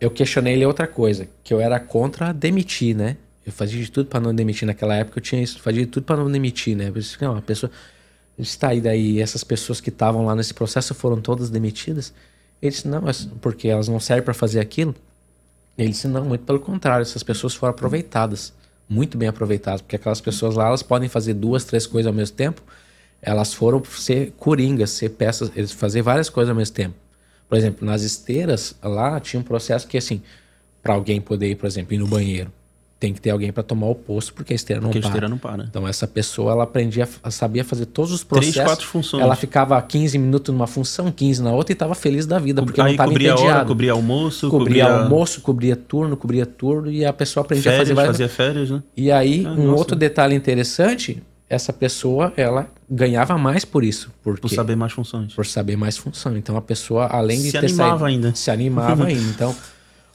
eu questionei ele outra coisa, que eu era contra demitir, né? Eu fazia de tudo para não demitir naquela época, eu tinha isso, fazia de tudo para não demitir, né? Eu disse, não, a pessoa está aí daí, essas pessoas que estavam lá nesse processo foram todas demitidas. Ele disse, não, porque elas não servem para fazer aquilo. Ele disse, não, muito pelo contrário, essas pessoas foram aproveitadas, muito bem aproveitadas, porque aquelas pessoas lá, elas podem fazer duas, três coisas ao mesmo tempo, elas foram ser coringas, ser peças, eles fazer várias coisas ao mesmo tempo. Por exemplo, nas esteiras, lá tinha um processo que, assim, para alguém poder ir, por exemplo, ir no banheiro, tem que ter alguém para tomar o posto, porque a esteira não Porque a para. esteira não para. Então essa pessoa ela aprendia, a- sabia fazer todos os Três, processos. quatro funções. Ela ficava 15 minutos numa função, 15 na outra e estava feliz da vida, porque não Aí estava cobria entediado. hora, cobria almoço, cobria, cobria, almoço, cobria turno, cobria turno e a pessoa aprendia a férias, fazer várias fazia férias, né? E aí, Ah, um nossa. outro detalhe interessante, essa pessoa, ela ganhava mais por isso, porque Por saber mais funções. por saber mais função. Então a pessoa, além de Se ter animava saído- ainda. se animava ainda. Então,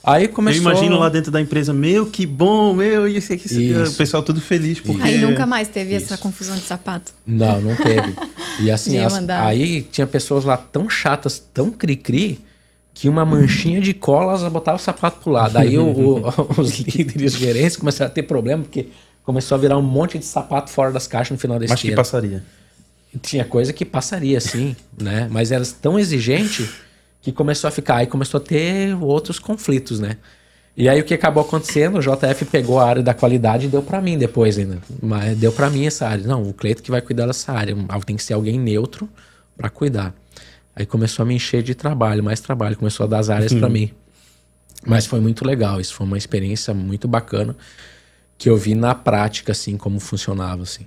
aí começou Eu imagino lá dentro da empresa, meu, que bom, meu, e esse, esse, Isso. o pessoal tudo feliz. Porque... Aí nunca mais teve essa confusão de sapato. Não, não teve. E assim, as- aí tinha pessoas lá tão chatas, tão cri-cri, que uma manchinha de cola elas botavam o sapato pro lado. Aí o- o- os líderes, os gerentes começaram a ter problema, porque começou a virar um monte de sapato fora das caixas no final da Mas que esteira. passaria. Tinha coisa que passaria, sim, né? Mas eras tão exigente que começou a ficar, aí começou a ter outros conflitos, né? E aí o que acabou acontecendo, o JF pegou a área da qualidade e deu para mim depois ainda. Mas deu para mim essa área. Não, o Cleito que vai cuidar dessa área. Tem que ser alguém neutro para cuidar. Aí começou a me encher de trabalho, mais trabalho, começou a dar as áreas para mim. Mas foi muito legal, isso foi uma experiência muito bacana que eu vi na prática assim como funcionava assim.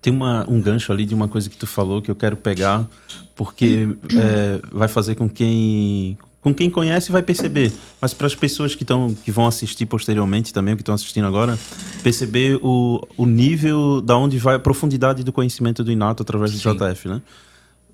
Tem uma, um gancho ali de uma coisa que tu falou que eu quero pegar, porque é, vai fazer com quem com quem conhece vai perceber, mas para as pessoas que, estão que vão assistir posteriormente também, que estão assistindo agora, perceber o, o nível da onde vai a profundidade do conhecimento do Inato através do Sim. JF, né?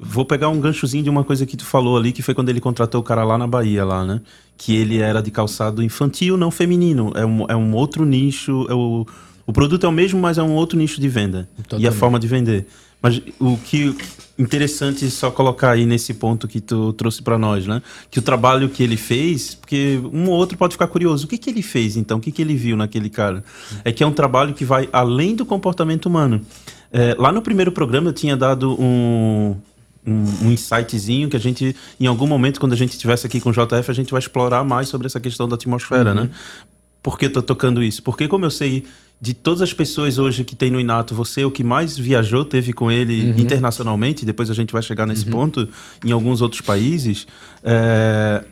Vou pegar um ganchozinho de uma coisa que tu falou ali, que foi quando ele contratou o cara lá na Bahia, lá, né? Que ele era de calçado infantil, não feminino. É um, é um outro nicho. É o, o produto é o mesmo, mas é um outro nicho de venda. Totalmente. E a forma de vender. Mas o que interessante só colocar aí nesse ponto que tu trouxe para nós, né? Que o trabalho que ele fez, porque um ou outro pode ficar curioso, o que que ele fez então? O que que ele viu naquele cara? É que é um trabalho que vai além do comportamento humano. É, lá no primeiro programa eu tinha dado um, um, um, insightzinho que a gente, em algum momento, quando a gente estivesse aqui com o JF, a gente vai explorar mais sobre essa questão da atmosfera, uhum. né? Por que eu tô tocando isso? Porque como eu sei de todas as pessoas hoje que tem no Inato, você é o que mais viajou, teve com ele uhum. internacionalmente, depois a gente vai chegar nesse uhum. ponto, em alguns outros países. É...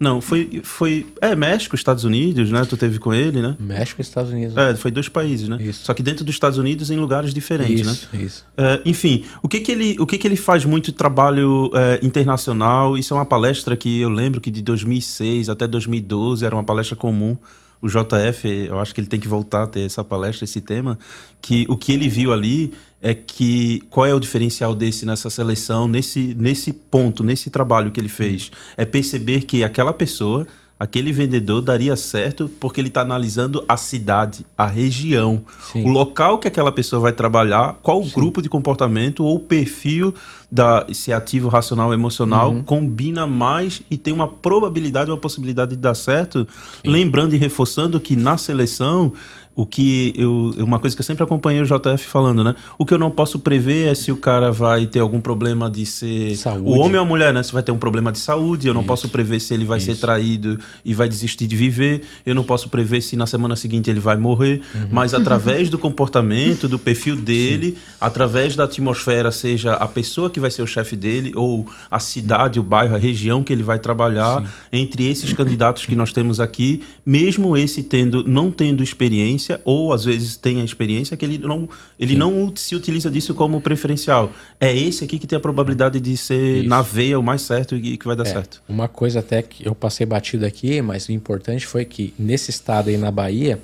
Não, foi, foi. É, México, Estados Unidos, né? Tu teve com ele, né? México e Estados Unidos. É, foi dois países, né? Isso. Só que dentro dos Estados Unidos em lugares diferentes, isso, né? Isso. É, enfim, o que que ele, o que que ele faz muito trabalho é, internacional? Isso é uma palestra que eu lembro que de 2006 até 2012 era uma palestra comum o JF, eu acho que ele tem que voltar a ter essa palestra, esse tema, que o que ele viu ali é que qual é o diferencial desse nessa seleção, nesse, nesse ponto, nesse trabalho que ele fez, é perceber que aquela pessoa aquele vendedor daria certo porque ele está analisando a cidade, a região, Sim. o local que aquela pessoa vai trabalhar, qual o grupo de comportamento ou perfil da se ativo, racional, emocional uhum. combina mais e tem uma probabilidade, uma possibilidade de dar certo. Sim. Lembrando e reforçando que na seleção o que eu uma coisa que eu sempre acompanhei o JF falando, né? O que eu não posso prever é se o cara vai ter algum problema de ser saúde. o homem ou a mulher, né? Se vai ter um problema de saúde, eu não Isso. posso prever se ele vai Isso. ser traído e vai desistir de viver, eu não posso prever se na semana seguinte ele vai morrer, uhum. mas através do comportamento, do perfil dele, Sim. através da atmosfera, seja a pessoa que vai ser o chefe dele ou a cidade, o bairro, a região que ele vai trabalhar, Sim. entre esses candidatos que nós temos aqui, mesmo esse tendo não tendo experiência experiência ou às vezes tem a experiência que ele não ele não se utiliza disso como preferencial. É esse aqui que tem a probabilidade de ser Isso. na veia o mais certo e que vai dar é, certo. Uma coisa até que eu passei batido aqui, mas o importante foi que nesse estado aí na Bahia,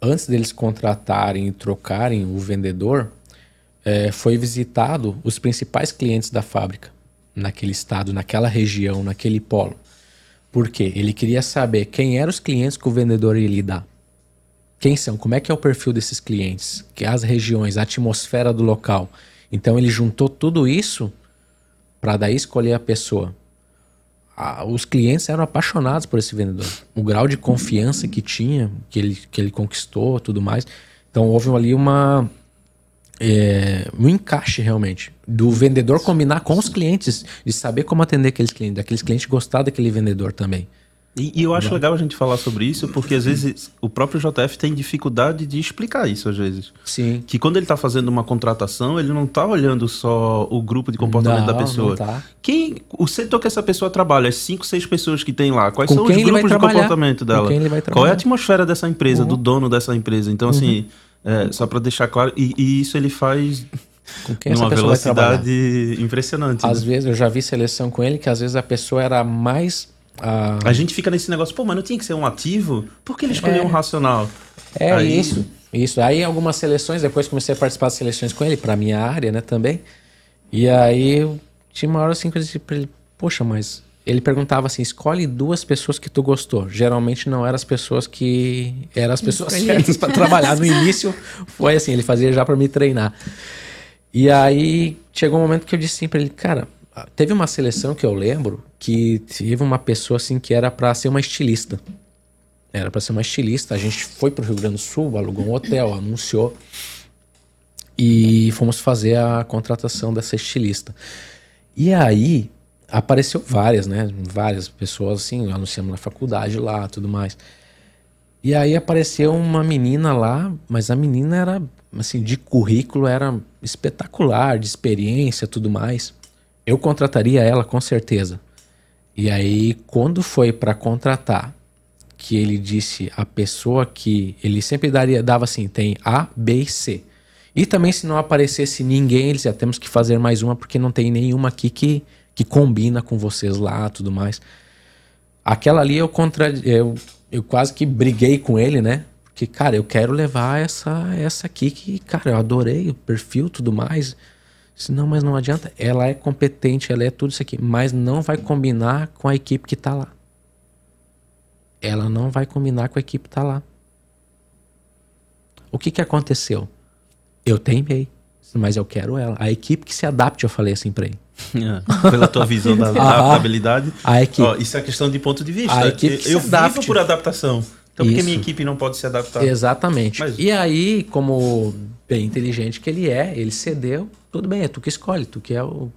antes deles contratarem e trocarem o vendedor, é, foi visitado os principais clientes da fábrica naquele estado, naquela região, naquele polo. Por quê? Ele queria saber quem eram os clientes que o vendedor ia lidar. Quem são? Como é que é o perfil desses clientes? Que as regiões, a atmosfera do local. Então ele juntou tudo isso para daí escolher a pessoa. Ah, os clientes eram apaixonados por esse vendedor. O grau de confiança que tinha, que ele, que ele conquistou, tudo mais. Então houve ali uma é, um encaixe realmente do vendedor combinar com os clientes, de saber como atender aqueles clientes, daqueles clientes gostar daquele vendedor também. E, e, eu acho Não. legal a gente falar sobre isso, porque às vezes o próprio JF tem dificuldade de explicar isso, às vezes. Sim. Que quando ele está fazendo uma contratação, ele não está olhando só o grupo de comportamento não, da pessoa. Tá. Quem, o setor que essa pessoa trabalha, as cinco, seis pessoas que tem lá, quais Com são os grupos de comportamento dela? Qual é a atmosfera dessa empresa, uhum. do dono dessa empresa? Então, assim, uhum. é, só para deixar claro, e, e isso ele faz com quem essa pessoa velocidade impressionante. Às né? vezes eu já vi seleção com ele que às vezes a pessoa era mais ah. A gente fica nesse negócio, pô, mas não tinha que ser um ativo? Por que ele escolheu é. um racional? É Aí... isso. Isso. Aí algumas seleções, depois comecei a participar das seleções com ele, pra minha área, né, também. E aí eu tinha uma hora assim que eu disse pra ele, poxa, mas ele perguntava assim: escolhe duas pessoas que tu gostou. Geralmente não eram as pessoas que. eram as pessoas certas para trabalhar. No início foi assim, ele fazia já para me treinar. E aí chegou um momento que eu disse assim pra ele, cara, teve uma seleção que eu lembro que teve uma pessoa assim que era para ser uma estilista. Era para ser uma estilista. A gente foi pro Rio Grande do Sul, alugou um hotel, anunciou e fomos fazer a contratação dessa estilista. E aí apareceu várias, né? Várias pessoas assim, anunciamos na faculdade lá, tudo mais. E aí apareceu uma menina lá, mas a menina era assim, de currículo era espetacular, de experiência, tudo mais. Eu contrataria ela com certeza. E aí quando foi para contratar, que ele disse a pessoa que ele sempre daria dava assim, tem A, B e C. E também se não aparecesse ninguém, eles já temos que fazer mais uma porque não tem nenhuma aqui que que combina com vocês lá, tudo mais. Aquela ali eu contra eu, eu quase que briguei com ele, né? Porque, cara, eu quero levar essa essa aqui que, cara, eu adorei o perfil, tudo mais. Se não, mas não adianta. Ela é competente, ela é tudo isso aqui, mas não vai combinar com a equipe que tá lá. Ela não vai combinar com a equipe que tá lá. O que que aconteceu? Eu teimei, mas eu quero ela. A equipe que se adapte, eu falei assim pra ele. É, pela tua visão da adaptabilidade. A equipe. Ó, isso é questão de ponto de vista. A equipe eu se adapte. vivo por adaptação. Então por que Isso. minha equipe não pode se adaptar? Exatamente. Mas- E aí, como bem inteligente que ele é, ele cedeu. Tudo bem, é tu que escolhe, tu que é o,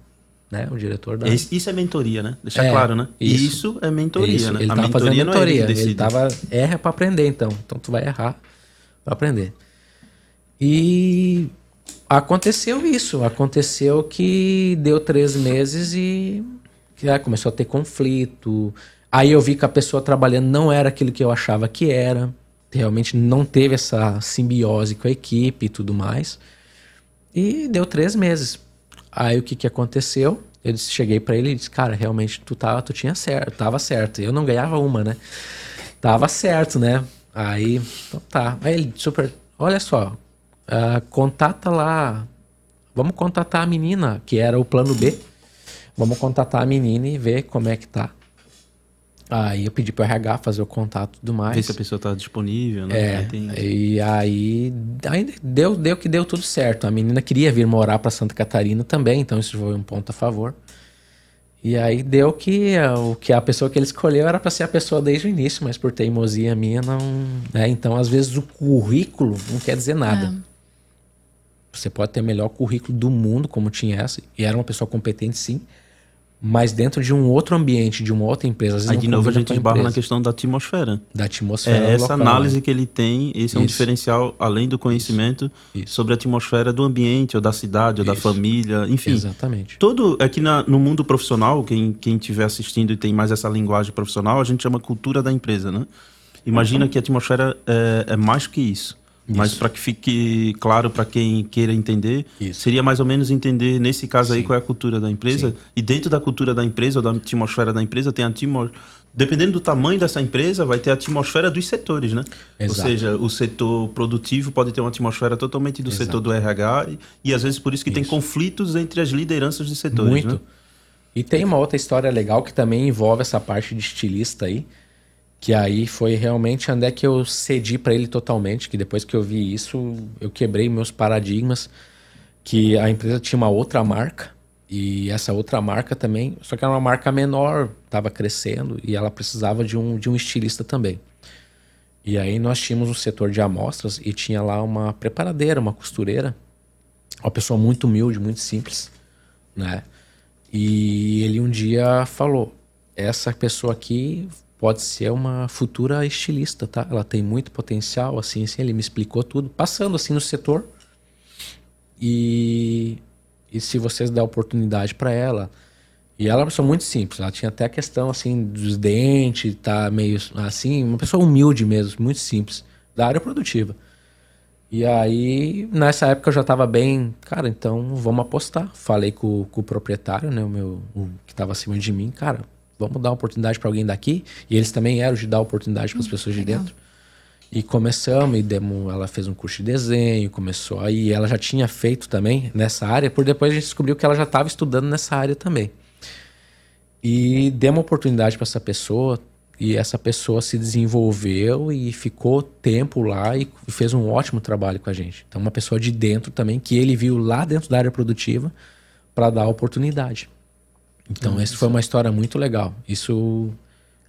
né, o diretor da. Isso é mentoria, né? Deixar É, claro, né? isso. Isso, é mentoria, Isso, né? Ele a tava fazendo mentoria não é ele mentoria. ele tava erra para aprender, então. Então tu vai errar para aprender. E aconteceu isso. Aconteceu que deu três meses e ah, começou a ter conflito. Aí eu vi que a pessoa trabalhando não era aquilo que eu achava que era. Realmente não teve essa simbiose com a equipe e tudo mais. E deu três meses. Aí o que, que aconteceu? Eu disse- cheguei pra ele e disse, cara, realmente tu tava, tu tinha certo, tava certo. Eu não ganhava uma, né? Tava certo, né? Aí, então tá. Aí ele super, olha só, ah, contata lá, vamos contatar a menina, que era o plano B. Vamos contatar a menina e ver como é que tá. Aí eu pedi pro RH fazer o contato e tudo mais. Ver se a pessoa está disponível, né? É, e aí, aí deu, deu que deu tudo certo. A menina queria vir morar para Santa Catarina também, então isso foi um ponto a favor. E aí deu que a- o que a pessoa que ele escolheu era para ser a pessoa desde o início, mas por teimosia minha não, né? Então, às vezes o currículo não quer dizer nada. Você pode ter o melhor currículo do mundo, como tinha essa, e era uma pessoa competente sim, mas dentro de um outro ambiente, de uma outra empresa, às vezes Aí de novo a gente esbarra na questão da atmosfera. da atmosfera É essa local, análise né? que ele tem, esse é um Isso. diferencial, além do conhecimento, Isso. sobre a atmosfera do ambiente, ou da cidade, ou da Isso. família, enfim. Exatamente. Todo aqui na- no mundo profissional, quem quem estiver assistindo e tem mais essa linguagem profissional, a gente chama cultura da empresa, né? Imagina que a atmosfera é, é mais que isso. Mas Isso. para que fique claro para quem queira entender, Isso. seria mais ou menos entender nesse caso aí Sim. qual é a cultura da empresa. E dentro da cultura da empresa ou da atmosfera da empresa tem a atmo... dependendo do tamanho dessa empresa, vai ter a atmosfera dos setores, né? Exato. Ou seja, o setor produtivo pode ter uma atmosfera totalmente do Exato. setor do RH e, e às vezes por isso que tem Isso. conflitos entre as lideranças de setores, Muito. né? E tem uma outra história legal que também envolve essa parte de estilista aí, que aí foi realmente onde é que eu cedi para ele totalmente, que depois que eu vi isso, eu quebrei meus paradigmas, que a empresa tinha uma outra marca e essa outra marca também, só que era uma marca menor, estava crescendo e ela precisava de um, de um estilista também. E aí nós tínhamos um setor de amostras e tinha lá uma preparadeira, uma costureira, uma pessoa muito humilde, muito simples, né? E ele um dia falou: essa pessoa aqui pode ser uma futura estilista, tá? Ela tem muito potencial, assim, assim. Ele me explicou tudo, passando assim no setor. E, e se vocês der oportunidade para ela. E ela é uma pessoa muito simples. Ela tinha até a questão assim dos dentes, tá meio assim, uma pessoa humilde mesmo, muito simples, da área produtiva. E aí, nessa época eu já tava bem, cara, então vamos apostar. Falei com, com o proprietário, né, o meu, o que tava acima de mim, cara, vamos dar uma oportunidade para alguém daqui. E eles também eram de dar oportunidade para as pessoas de legal. dentro. E começamos, e demo, ela fez um curso de desenho, começou aí, ela já tinha feito também nessa área, por depois a gente descobriu que ela já estava estudando nessa área também. E demos uma oportunidade para essa pessoa, e essa pessoa se desenvolveu e ficou tempo lá e fez um ótimo trabalho com a gente. Então, uma pessoa de dentro também, que ele viu lá dentro da área produtiva para dar oportunidade. Então, essa foi uma história muito legal. Isso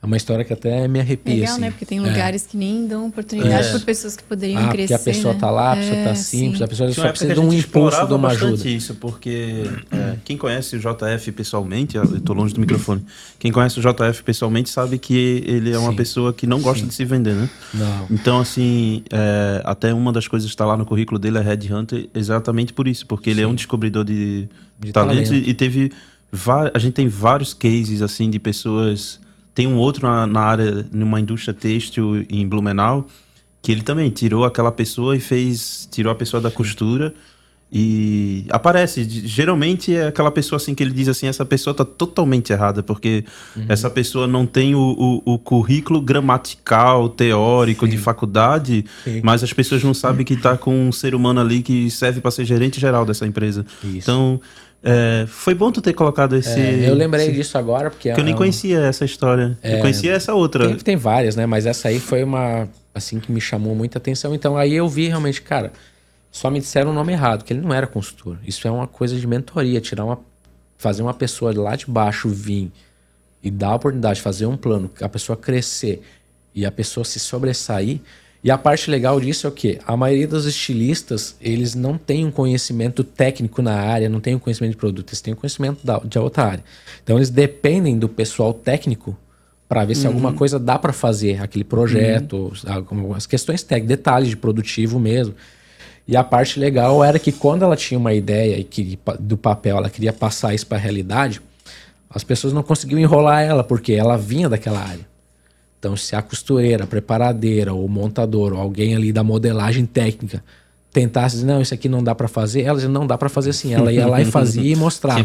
É uma história que até me arrepia. Legal, assim. né? Porque tem lugares é. que nem dão oportunidade é. para pessoas que poderiam ah, crescer. Porque a pessoa né? tá lá, a pessoa tá simples, a pessoa só precisa de um impulso, de uma ajuda. isso, porque é, quem conhece o JF pessoalmente, eu tô longe do microfone, quem conhece o JF pessoalmente sabe que ele é uma Sim. pessoa que não gosta Sim. de se vender, né? Não. Então, assim, é, até uma das coisas que está lá no currículo dele é Red Hunter, exatamente por isso, porque ele é um descobridor de, de talentos talento. e, e teve. A gente tem vários cases, assim, de pessoas tem um outro na, na área, numa indústria têxtil em Blumenau, que ele também tirou aquela pessoa e fez. tirou a pessoa da costura. E aparece, geralmente é aquela pessoa assim que ele diz assim, essa pessoa está totalmente errada, porque uhum. essa pessoa não tem o, o, o currículo gramatical, teórico Sim. de faculdade, Sim. mas as pessoas não sabem que está com um ser humano ali que serve para ser gerente geral dessa empresa. Isso. Então, é, foi bom tu ter colocado esse. É, eu lembrei esse, disso agora porque. Porque eu nem é conhecia essa história. É, eu conhecia essa outra. Tem, tem, várias, né? Mas essa aí foi uma. Assim que me chamou muita atenção. Então aí eu vi realmente, cara, só me disseram o nome errado, que ele não era consultor. Isso é uma coisa de mentoria, tirar uma. Fazer uma pessoa lá de baixo vir e dar a oportunidade de fazer um plano, a pessoa crescer e a pessoa se sobressair e a parte legal disso é o que a maioria dos estilistas eles não têm um conhecimento técnico na área, não têm um conhecimento de produto, eles têm um conhecimento da, de outra área. Então eles dependem do pessoal técnico para ver se uhum. alguma coisa dá para fazer aquele projeto, uhum. as questões técnicas, detalhes de produtivo mesmo. E a parte legal era que quando ela tinha uma ideia e que do papel ela queria passar isso para a realidade, as pessoas não conseguiam enrolar ela porque ela vinha daquela área. Então, se a costureira, a preparadeira, ou o montador, ou alguém ali da modelagem técnica tentasse dizer, não, isso aqui não dá para fazer, ela dizia, não dá para fazer assim. Ela ia lá e fazia e mostrava.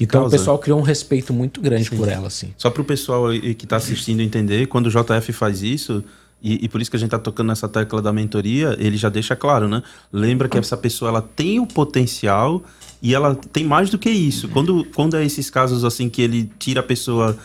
Então, o pessoal criou um respeito muito grande Sim. por ela, assim. Só para o pessoal que está assistindo entender, quando o JF faz isso, e, e, por isso que a gente está tocando nessa tecla da mentoria, ele já deixa claro, né? Lembra que essa pessoa ela tem o potencial e ela tem mais do que isso. Quando, quando é esses casos assim que ele tira a pessoa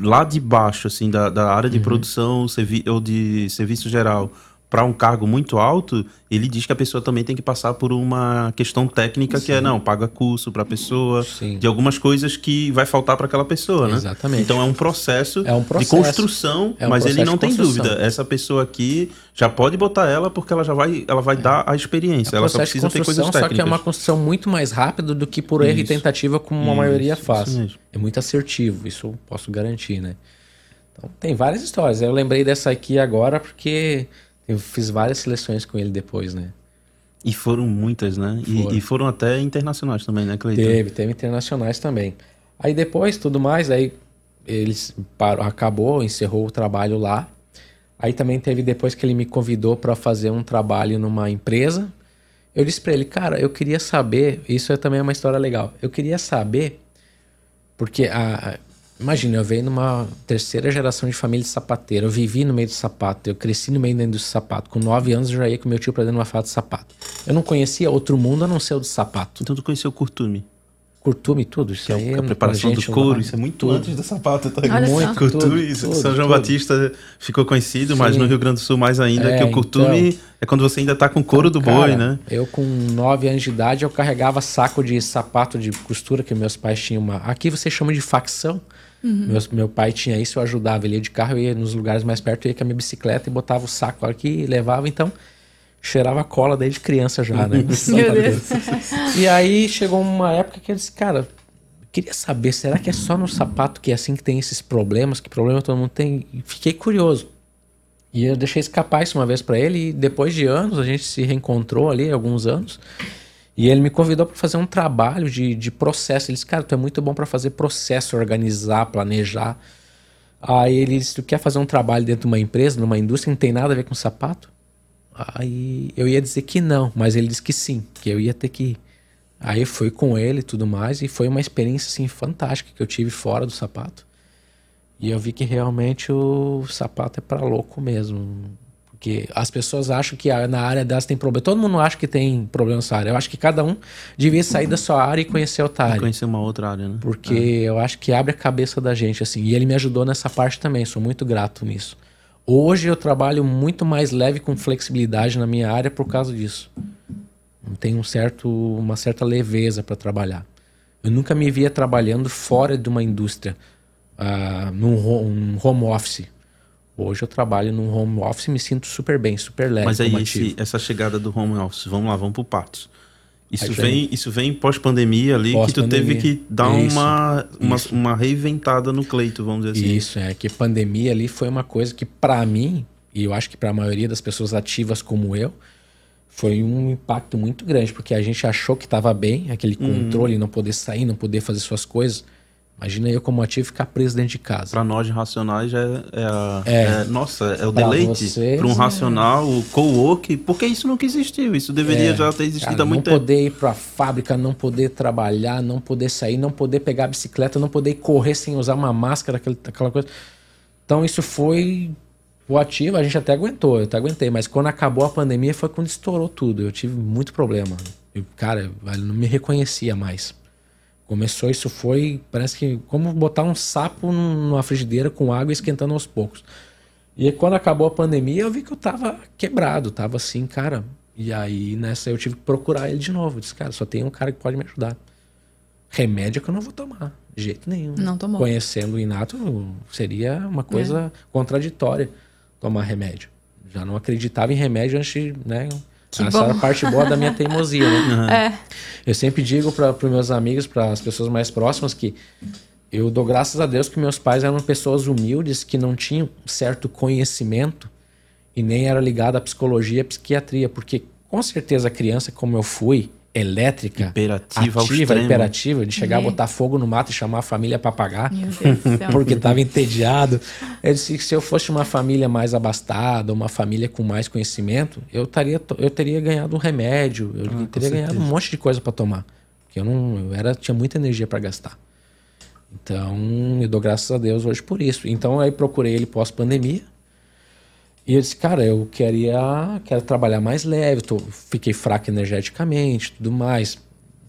lá de baixo, assim, da, da área de uhum. produção ou de serviço geral para um cargo muito alto, ele diz que a pessoa também tem que passar por uma questão técnica Sim. que é não paga curso para a pessoa Sim. de algumas coisas que vai faltar para aquela pessoa, né? Exatamente. Então é um processo, é um processo. de construção, é um mas ele não tem dúvida. Essa pessoa aqui já pode botar ela porque ela já vai, ela vai é. dar a experiência. É ela só precisa ter coisas técnicas. Só que é uma construção muito mais rápida do que por erro isso. e tentativa, como isso. a maioria faz. É muito assertivo, isso eu posso garantir, né? Então tem várias histórias. Eu lembrei dessa aqui agora porque eu fiz várias seleções com ele depois, né? E foram muitas, né? Foram. E, e, foram até internacionais também, né, Cleiton? Teve, teve internacionais também. Aí depois, tudo mais, aí eles parou, acabou, encerrou o trabalho lá. Aí também teve depois que ele me convidou para fazer um trabalho numa empresa. Eu disse para ele, cara, eu queria saber, isso é também uma história legal. Eu queria saber porque a, Imagina, eu venho numa terceira geração de família de sapateiro. Eu vivi no meio do sapato, eu cresci no meio da indústria do sapato. Com nove anos eu já ia com meu tio pra dentro de uma fábrica de sapato. Eu não conhecia outro mundo a não ser o do sapato. Então tu conheceu o Curtume? Curtume tudo, isso que aí. É a preparação do couro, isso é muito tudo. antes do sapato, tá? Olha muito. Curtume, tudo, tudo, São João tudo. Batista ficou conhecido, Sim. mas no Rio Grande do Sul mais ainda, é, que o curtume então, é quando você ainda tá com couro então, do cara, boi, né? Eu com nove anos de idade, eu carregava saco de sapato de costura que meus pais tinham uma. Aqui você chama de facção. Uhum. Meu, meu pai tinha isso, eu ajudava. Ele ia de carro, eu ia nos lugares mais perto, eu ia com a minha bicicleta e botava o saco aqui e levava. Então, cheirava cola desde criança já, né? Meu Deus. E aí chegou uma época que eu disse, cara, queria saber, será que é só no sapato que é assim que tem esses problemas? Que problema todo mundo tem? E fiquei curioso. E eu deixei escapar isso uma vez para ele e depois de anos a gente se reencontrou ali, alguns anos. E ele me convidou para fazer um trabalho de, de processo. Ele disse, cara, tu é muito bom para fazer processo, organizar, planejar. Aí ele disse, tu quer fazer um trabalho dentro de uma empresa, numa indústria, não tem nada a ver com sapato? Aí eu ia dizer que não, mas ele disse que sim, que eu ia ter que ir. Aí fui com ele e tudo mais, e foi uma experiência assim fantástica que eu tive fora do sapato. E eu vi que realmente o sapato é para louco mesmo. Porque as pessoas acham que na área delas tem problema. Todo mundo acha que tem problema nessa área. Eu acho que cada um devia sair da sua área e conhecer outra área. E conhecer uma outra área, né? Porque é. eu acho que abre a cabeça da gente, assim. E ele me ajudou nessa parte também. Sou muito grato nisso. Hoje eu trabalho muito mais leve com flexibilidade na minha área por causa disso. Tenho um certo, uma certa leveza para trabalhar. Eu nunca me via trabalhando fora de uma indústria. uh, num home, home office. Hoje eu trabalho num home office e me sinto super bem, super leve. Mas aí esse, essa chegada do home office, vamos lá, vamos por partes. Isso vem, isso vem pós-pandemia ali, pós que tu teve que dar isso, uma, uma, isso. uma reinventada no Cleito, vamos dizer assim. Isso, é que pandemia ali foi uma coisa que para mim, e eu acho que para a maioria das pessoas ativas como eu, foi um impacto muito grande, porque a gente achou que estava bem, aquele uhum. controle, não poder sair, não poder fazer suas coisas. Imagina eu como ativo ficar preso dentro de casa. Para nós racionais já é, é, é, é, nossa, é o deleite. Para um racional, o co-work, porque isso nunca existiu. Isso deveria é, já ter existido cara, há muito tempo. Não poder ir para a fábrica, não poder trabalhar, não poder sair, não poder pegar a bicicleta, não poder correr sem usar uma máscara, aquela, aquela coisa. Então isso foi o ativo, a gente até aguentou, eu até aguentei, mas quando acabou a pandemia foi quando estourou tudo. Eu tive muito problema. Eu, cara, eu não me reconhecia mais. Começou, isso foi, parece que como botar um sapo numa frigideira com água esquentando aos poucos. E quando acabou a pandemia, eu vi que eu tava quebrado, tava assim, cara. E aí nessa eu tive que procurar ele de novo. Eu disse, cara, só tem um cara que pode me ajudar. Remédio que eu não vou tomar, de jeito nenhum. Não tomou. Conhecendo o Inato, seria uma coisa é. contraditória tomar remédio. Já não acreditava em remédio antes, né? Que Essa bom. era a parte boa da minha teimosia, né? Uhum. É. Eu sempre digo para os meus amigos, para as pessoas mais próximas, que eu dou graças a Deus que meus pais eram pessoas humildes que não tinham certo conhecimento e nem era ligado à psicologia e à psiquiatria, porque com certeza a criança, como eu fui, elétrica, imperativa, ativa, imperativa, de chegar a botar fogo no mato e chamar a família para pagar, porque estava entediado. Eu disse que se eu fosse uma família mais abastada, uma família com mais conhecimento, eu, taria, eu teria ganhado um remédio, eu ah, teria ganhado um monte de coisa para tomar, porque eu não, eu era, tinha muita energia para gastar. Então, eu dou graças a Deus hoje por isso. Então, aí procurei ele pós-pandemia, e eu disse, cara, eu queria quero trabalhar mais leve, tô, fiquei fraco energeticamente, tudo mais.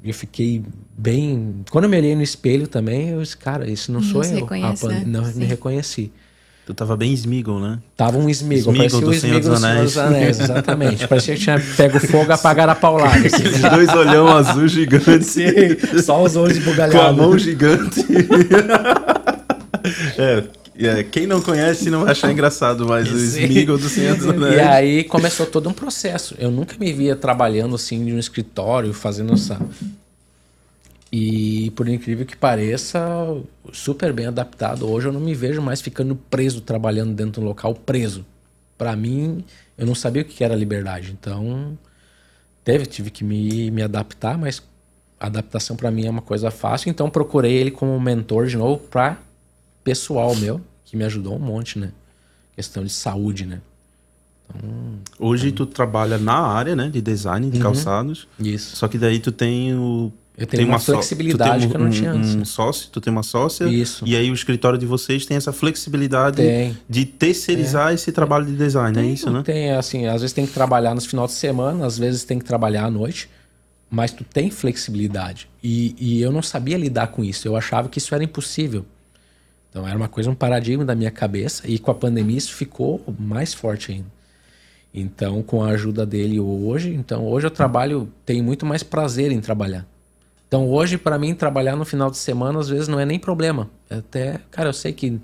Eu fiquei bem. Quando eu me olhei no espelho também, eu disse, cara, isso não, não sou eu. Reconhece, né? Não Sim. me reconheci. Tu tava bem Smiggle, né? Tava um Smiggle, Smiggle parecia do o dos Senhor dos Anéis, exatamente. parecia que tinha pego fogo e apagaram a paulada. Assim. Os dois olhão azul gigante. Sim, só os olhos bugalhados. Com a mão gigante. é, Yeah, quem não conhece não vai achar engraçado, mas o Smiggle do Senhor dos Anéis. E aí começou todo um processo. Eu nunca me via trabalhando assim em um escritório, fazendo essa. E por incrível que pareça, super bem adaptado. Hoje eu não me vejo mais ficando preso, trabalhando dentro do local, preso. Para mim, eu não sabia o que era liberdade. Então, teve, tive que me, me adaptar, mas a adaptação para mim é uma coisa fácil. Então, procurei ele como mentor de novo para pessoal meu, que me ajudou um monte, né? Questão de saúde, né? Então, Hoje então... tu trabalha na área, né, de design de uhum. calçados. Isso. Só que daí tu tem o eu tenho tem uma, uma flexibilidade que eu não tinha antes. Um sócio, tu tem uma sócia. Isso. E aí o escritório de vocês tem essa flexibilidade tem. de terceirizar é. esse trabalho de design, tem, é isso, né? Tem, assim, às vezes tem que trabalhar nos finais de semana, às vezes tem que trabalhar à noite, mas tu tem flexibilidade. E, e eu não sabia lidar com isso. Eu achava que isso era impossível. Então era uma coisa, um paradigma da minha cabeça e com a pandemia isso ficou mais forte ainda. Então, com a ajuda dele hoje, então hoje eu trabalho, tenho muito mais prazer em trabalhar. Então, hoje para mim trabalhar no final de semana às vezes não é nem problema. É até, cara, eu sei que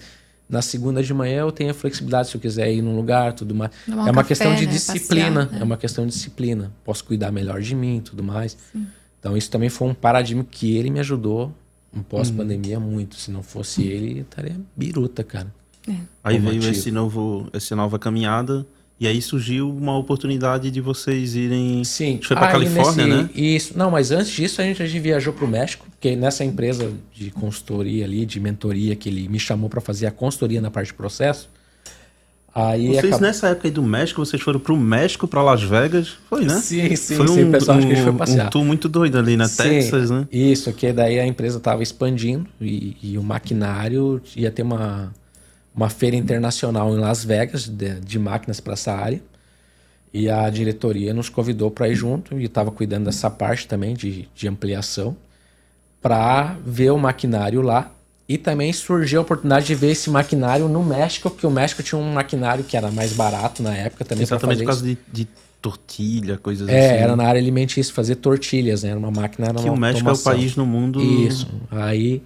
na segunda de manhã eu tenho a flexibilidade se eu quiser ir num lugar, tudo mais. é uma café, questão de né? disciplina, Passear, né? é uma questão de disciplina. Posso cuidar melhor de mim, tudo mais. Sim. Então, isso também foi um paradigma que ele me ajudou um pós-pandemia uhum. muito. Se não fosse ele, estaria biruta, cara. É. Aí veio esse novo, essa nova caminhada. E aí surgiu uma oportunidade de vocês irem. Sim. Foi para Califórnia, nesse, né? Isso. Não, mas antes disso a gente, a gente viajou para o México, porque nessa empresa de consultoria ali, de mentoria, que ele me chamou para fazer a consultoria na parte de processo, Aí vocês acabou... nessa época aí do México, vocês foram pro México, para Las Vegas, foi, né? Sim, sim, foi sim, um, pessoal um, acho que a gente foi passear. Um tour muito doido ali na sim, Texas, né? Isso, que daí a empresa estava expandindo e, e, o maquinário ia ter uma, uma feira internacional em Las Vegas de, de máquinas para essa área. E a diretoria nos convidou para ir junto e estava cuidando dessa parte também de, de ampliação para ver o maquinário lá e também surgiu a oportunidade de ver esse maquinário no México, porque o México tinha um maquinário que era mais barato na época também. Exatamente por causa de, de, tortilha, coisas é, assim. É, era na área alimentícia, fazer tortilhas, né? Era uma máquina. Era que uma o México automação. é o país no mundo. Isso. Aí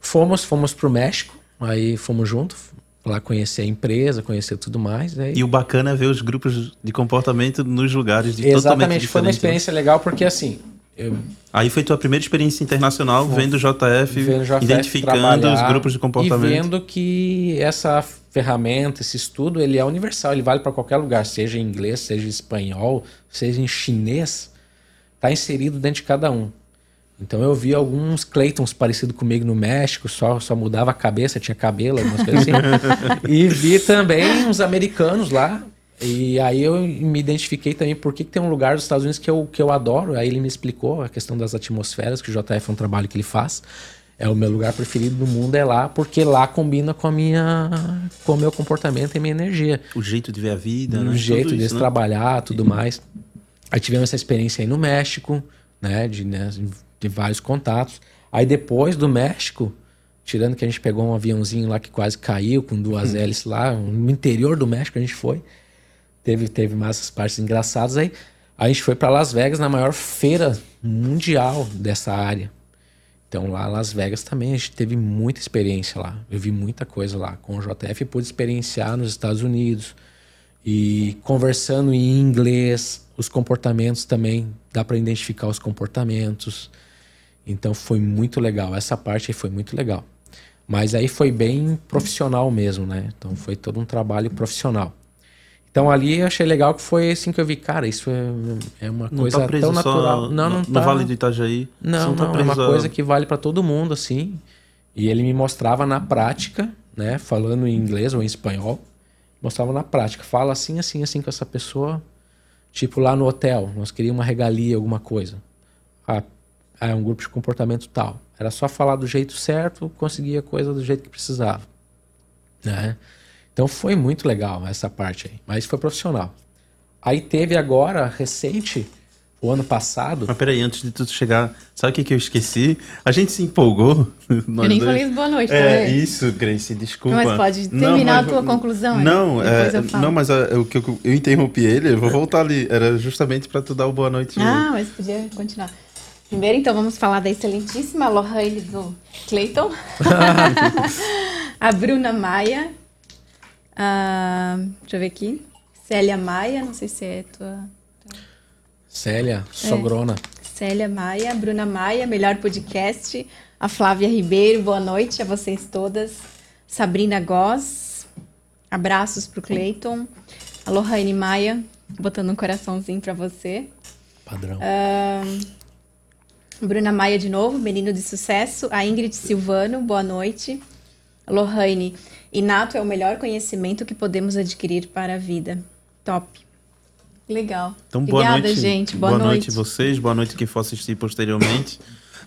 fomos, fomos pro México Aí fomos juntos, lá conhecer a empresa, conhecer tudo mais. Aí... E o bacana é ver os grupos de comportamento nos lugares de Exatamente, foi uma né? experiência legal porque assim. Eu... Aí foi tua primeira experiência internacional foi, vendo o JF, vendo JF identificando os grupos de comportamento. E vendo que essa ferramenta, esse estudo, ele é universal, ele vale para qualquer lugar, seja em inglês, seja em espanhol, seja em chinês, está inserido dentro de cada um. Então eu vi alguns Claytons parecidos comigo no México, só, só mudava a cabeça, tinha cabelo, algumas coisas assim. e vi também uns americanos lá. E aí eu me identifiquei também porque tem um lugar dos Estados Unidos que eu, que eu adoro. Aí ele me explicou a questão das atmosferas, que o JF é um trabalho que ele faz. É o meu lugar preferido do mundo é lá, porque lá combina com a minha com o meu comportamento e minha energia. O jeito de ver a vida, o né? O jeito de né? trabalhar, tudo mais. Aí tivemos essa experiência aí no México, né, de né, de vários contatos. Aí depois do México, tirando que a gente pegou um aviãozinho lá que quase caiu com duas uhum. hélices lá, no interior do México a gente foi. Teve, teve mais partes engraçadas aí. A gente foi para Las Vegas na maior feira mundial dessa área. Então lá Las Vegas também a gente teve muita experiência lá. Eu vi muita coisa lá com o JF pude experienciar nos Estados Unidos e conversando em inglês, os comportamentos também dá para identificar os comportamentos. Então foi muito legal. Essa parte foi muito legal. Mas aí foi bem profissional mesmo, né? Então foi todo um trabalho profissional. Então ali eu achei legal que foi assim que eu vi, cara, isso é, é uma coisa tá tão natural. Não, não no, tá. No Vale do Itajaí. Não, não, tá não é uma coisa que vale para todo mundo, assim. E ele me mostrava na prática, né? Falando em inglês ou em espanhol. Mostrava na prática. Fala assim, assim, assim com essa pessoa. Tipo lá no hotel, nós queríamos uma regalia, alguma coisa. Ah, é um grupo de comportamento tal. Era só falar do jeito certo, conseguia a coisa do jeito que precisava. Né? Então foi muito legal essa parte aí, mas foi profissional. Aí teve agora, recente, o ano passado. Mas peraí, antes de tudo chegar, sabe o que, que eu esqueci? A gente se empolgou. Eu nem dois. falei boa noite, É, também. isso, Grace, desculpa. Mas pode terminar não, mas, a tua conclusão. Não, é, não mas a, o que eu, eu, interrompi ele, eu vou voltar ali. Era justamente para tu dar o boa noite. Ah, mas podia continuar. Primeiro, então, vamos falar da excelentíssima Lohane do Clayton. a Bruna Maia. A, deixa eu ver aqui. Célia Maia, não sei se é tua. Célia, sogrona. É. Célia Maia, Bruna Maia, melhor podcast. A Flávia Ribeiro, boa noite a vocês todas. Sabrina Goss, abraços pro Clayton. A Lohane Maia, botando um coraçãozinho para você. Padrão. Uh, Bruna Maia de novo, menino de sucesso. A Ingrid Silvano, boa noite. Lohane, inato é o melhor conhecimento que podemos adquirir para a vida. Top. Legal. Então, boa Obrigada, noite, gente. Boa, boa noite. noite vocês, boa noite quem for assistir posteriormente.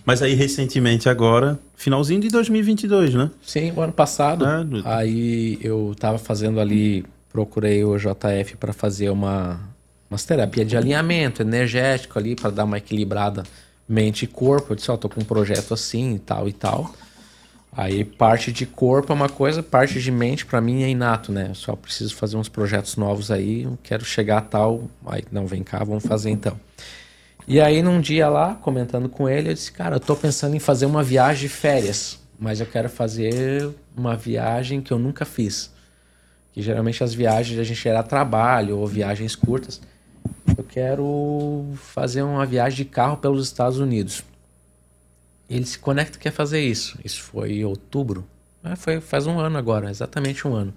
Mas aí, recentemente, agora, finalzinho de 2022, né? Sim, o ano passado. É, aí eu tava fazendo ali, procurei o JF para fazer uma, umas terapia de alinhamento energético ali, para dar uma equilibrada mente e corpo. Eu disse, ó, oh, tô com um projeto assim e tal e tal. Aí parte de corpo é uma coisa, parte de mente para mim é inato, né? Eu só preciso fazer uns projetos novos aí, quero chegar a tal, aí não vem cá, vamos fazer então. E aí num dia lá, comentando com ele, eu disse, cara, eu tô pensando em fazer uma viagem de férias, mas eu quero fazer uma viagem que eu nunca fiz. Que geralmente as viagens a gente era trabalho ou viagens curtas. Eu quero fazer uma viagem de carro pelos Estados Unidos. Ele se conecta quer fazer isso. Isso foi em outubro. Ah, foi faz um ano agora, exatamente um ano.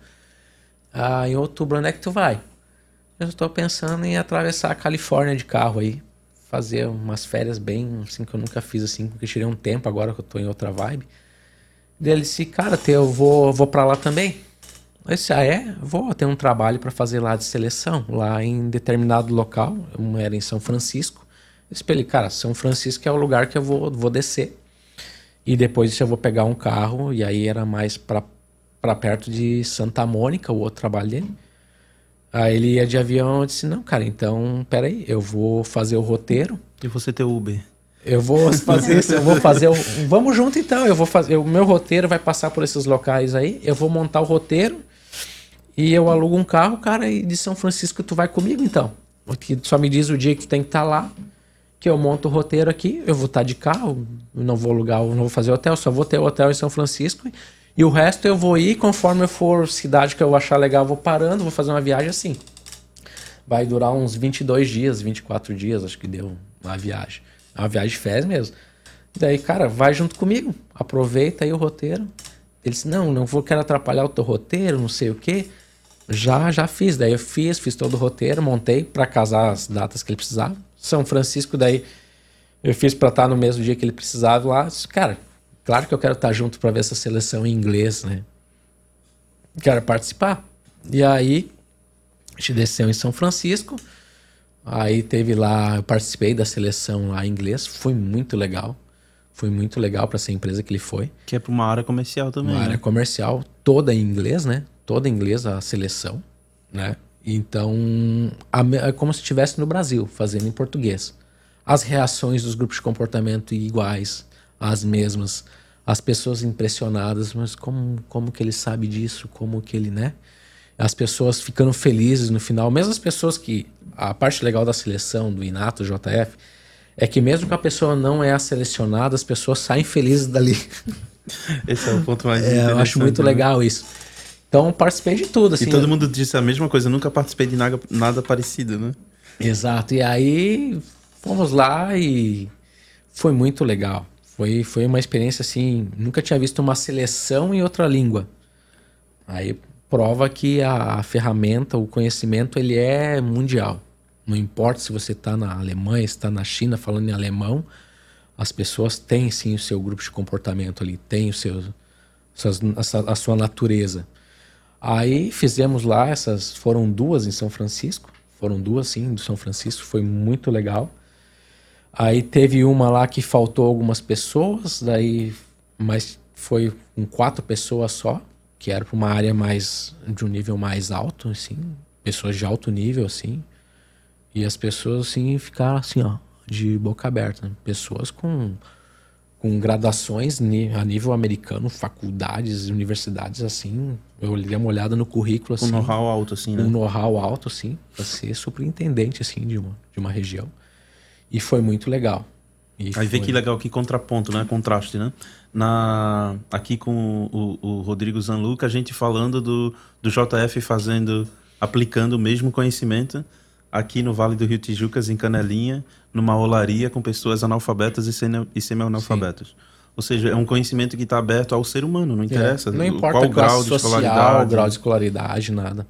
Ah, em outubro, onde é que tu vai? Eu estou pensando em atravessar a Califórnia de carro aí. Fazer umas férias bem, assim, que eu nunca fiz assim, porque tirei um tempo agora que eu tô em outra vibe. Ele disse, cara, eu vou, vou para lá também. Eu disse, ah, é? Vou ter um trabalho para fazer lá de seleção, lá em determinado local. Eu era em São Francisco. Eu disse pra ele, cara, São Francisco é o lugar que eu vou, vou descer. E depois eu vou pegar um carro, e aí era mais para perto de Santa Mônica, o outro trabalho dele. Aí ele ia de avião, eu disse, não, cara, então, peraí, eu vou fazer o roteiro. E você ter Uber? Eu vou fazer isso, eu vou fazer o... Vamos junto então, eu vou fazer... O meu roteiro vai passar por esses locais aí, eu vou montar o roteiro e eu alugo um carro, cara, e de São Francisco tu vai comigo então. Porque só me diz o dia que tu tem que estar tá lá, que eu monto o roteiro aqui, eu vou estar tá de carro, não vou alugar, não vou fazer hotel, só vou ter hotel em São Francisco E o resto eu vou ir conforme eu for cidade que eu achar legal, vou parando, vou fazer uma viagem assim. Vai durar uns 22 dias, 24 dias, acho que deu uma viagem. É uma viagem de férias mesmo. Daí, cara, vai junto comigo, aproveita aí o roteiro. Ele disse: Não, não vou quero atrapalhar o teu roteiro, não sei o quê. Já, já fiz. Daí eu fiz, fiz todo o roteiro, montei para casar as datas que ele precisava. São Francisco, daí eu fiz para estar no mesmo dia que ele precisava lá. Disse, Cara, claro que eu quero estar junto para ver essa seleção em inglês, né? Quero participar. E aí, a gente desceu em São Francisco. Aí teve lá, eu participei da seleção lá em inglês, foi muito legal. Foi muito legal para essa empresa que ele foi. Que é para uma área comercial também. Uma né? área comercial, toda em inglês, né? Toda em inglês a seleção, né? Então, é como se estivesse no Brasil, fazendo em português. As reações dos grupos de comportamento iguais, as mesmas. As pessoas impressionadas, mas como, como que ele sabe disso? Como que ele, né? As pessoas ficando felizes no final. Mesmo as pessoas que... A parte legal da seleção, do Inato, JF, é que mesmo que a pessoa não é a selecionada, as pessoas saem felizes dali. Esse é o ponto mais é, Eu acho muito né? legal isso. Então participei de tudo. Assim, e todo mundo disse a mesma coisa, nunca participei de nada, nada parecido, né? Exato. E aí fomos lá e foi muito legal. Foi, foi uma experiência assim, nunca tinha visto uma seleção em outra língua. Aí prova que a, a ferramenta, o conhecimento, ele é mundial. Não importa se você está na Alemanha, está na China falando em alemão, as pessoas têm sim o seu grupo de comportamento ali, têm o seu, suas, a, a sua natureza. Aí fizemos lá, essas foram duas em São Francisco, foram duas sim, do São Francisco, foi muito legal. Aí teve uma lá que faltou algumas pessoas, daí, mas foi com quatro pessoas só, que era para uma área mais de um nível mais alto, assim, pessoas de alto nível, assim. E as pessoas, assim, ficaram assim, ó, de boca aberta. Né? Pessoas com, com graduações a nível americano, faculdades, universidades, assim. Eu dei uma olhada no currículo, assim. Um know-how alto, assim, né? Um know-how alto, assim, para ser superintendente, assim, de uma, de uma região. E foi muito legal. E Aí foi... vê que legal, que contraponto, né? Contraste, né? Na, aqui com o, o Rodrigo Zanluca, a gente falando do, do JF fazendo, aplicando o mesmo conhecimento aqui no Vale do Rio Tijucas, em Canelinha, numa olaria com pessoas analfabetas e semi-analfabetas. Ou seja, é um conhecimento que está aberto ao ser humano, não interessa. É, não importa qual grau de social, escolaridade. grau de escolaridade, nada.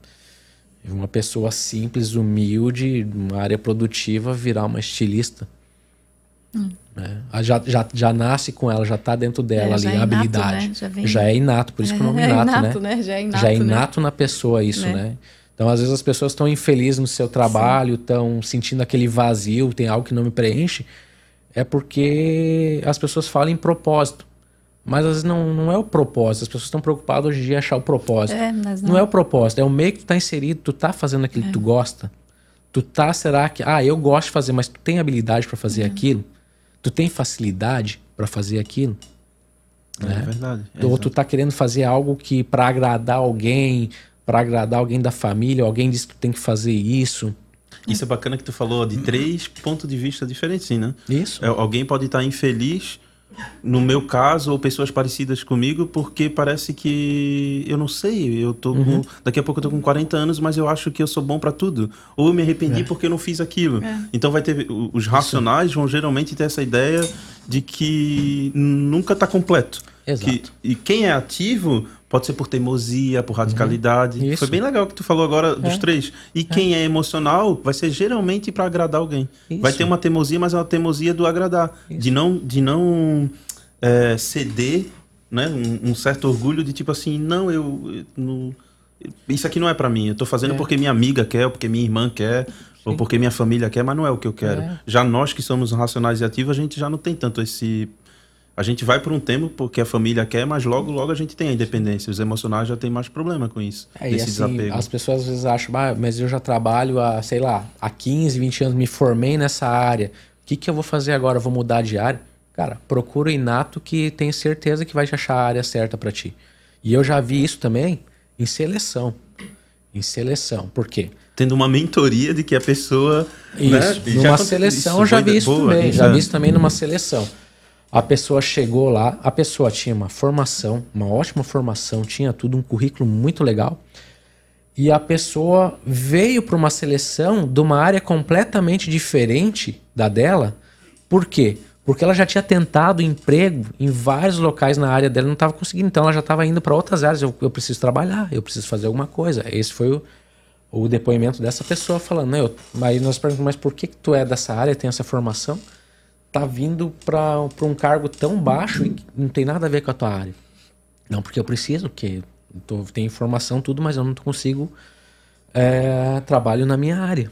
Uma pessoa simples, humilde, uma área produtiva, virar uma estilista. Hum. É, já, já, já nasce com ela, já está dentro dela é, ali, a habilidade. Né? Já, vem... já, é inato, por isso que o nome é inato, inato né? né? Já é inato, já é inato né? na pessoa isso, né? né? Então, às vezes, as pessoas estão infelizes no seu trabalho, estão sentindo aquele vazio, tem algo que não me preenche. É porque as pessoas falam em propósito. Mas às vezes não, não é o propósito. As pessoas estão preocupadas hoje em dia em achar o propósito. É, não... não... é o propósito, é o meio que tu tá inserido, tu tá fazendo aquilo é. que tu gosta. Tu tá, será que. Ah, eu gosto de fazer, mas tu tem habilidade para fazer é. aquilo? Tu tem facilidade para fazer aquilo? É, né? verdade. É Ou tu tá querendo fazer algo que para agradar alguém, para agradar alguém da família, alguém disse que tem que fazer isso. Isso é bacana que tu falou de três pontos de vista diferentes, sim, né? Isso. É, alguém pode estar infeliz, no meu caso, ou pessoas parecidas comigo, porque parece que eu não sei, eu tô uhum. com, daqui a pouco eu tô com 40 anos, mas eu acho que eu sou bom para tudo. Ou eu me arrependi é. porque eu não fiz aquilo. É. Então vai ter os racionais Isso. vão geralmente ter essa ideia de que nunca tá completo. Exato. Que, e quem é ativo Pode ser por teimosia, por radicalidade. Uhum. Foi bem legal que tu falou agora dos é. três. E é. quem é emocional vai ser geralmente para agradar alguém. Isso. Vai ter uma teimosia, mas é uma teimosia do agradar. Isso. De não, de não é, ceder, né? Um, um, certo orgulho de tipo assim, não, eu, eu não, isso aqui não é para mim. Eu tô fazendo é. porque minha amiga quer, ou porque minha irmã quer, Sim. ou porque minha família quer, mas não é o que eu quero. É. Já nós que somos racionais e ativos, a gente já não tem tanto esse a gente vai por um tempo porque a família quer, mas logo, logo a gente tem a independência. Os emocionais já tem mais problema com isso. É, e assim, desapego. As pessoas às vezes acham, ah, mas eu já trabalho há, sei lá, há 15, 20 anos, me formei nessa área. O que, que eu vou fazer agora? Eu vou mudar de área? Cara, procura o inato que tem certeza que vai te achar a área certa para ti. E eu já vi isso também em seleção. Em seleção. Por quê? Tendo uma mentoria de que a pessoa. Isso. Né? Numa seleção, isso, eu já vi isso boa, também. Já vi isso também numa seleção. A pessoa chegou lá, a pessoa tinha uma formação, uma ótima formação, tinha tudo, um currículo muito legal. E a pessoa veio para uma seleção de uma área completamente diferente da dela. Por quê? Porque ela já tinha tentado emprego em vários locais na área dela, não estava conseguindo. Então ela já estava indo para outras áreas. Eu, eu, preciso trabalhar, eu preciso fazer alguma coisa. Esse foi o, o depoimento dessa pessoa falando. Né, eu, aí nós perguntamos, mas por que, que tu é dessa área, tem essa formação? Tá vindo para um cargo tão baixo e não tem nada a ver com a tua área. Não, porque eu preciso, porque tô, tenho informação, tudo, mas eu não consigo é, trabalho na minha área.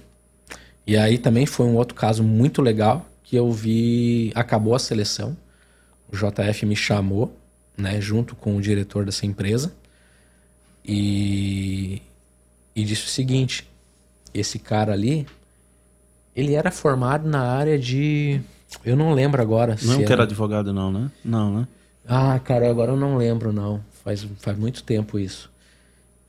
E aí também foi um outro caso muito legal que eu vi, acabou a seleção, o JF me chamou, né, junto com o diretor dessa empresa, e, e disse o seguinte, esse cara ali, ele era formado na área de, eu não lembro agora. Não é que era advogado não, né? Não, né? Ah, cara, agora eu não lembro não. Faz, faz muito tempo isso.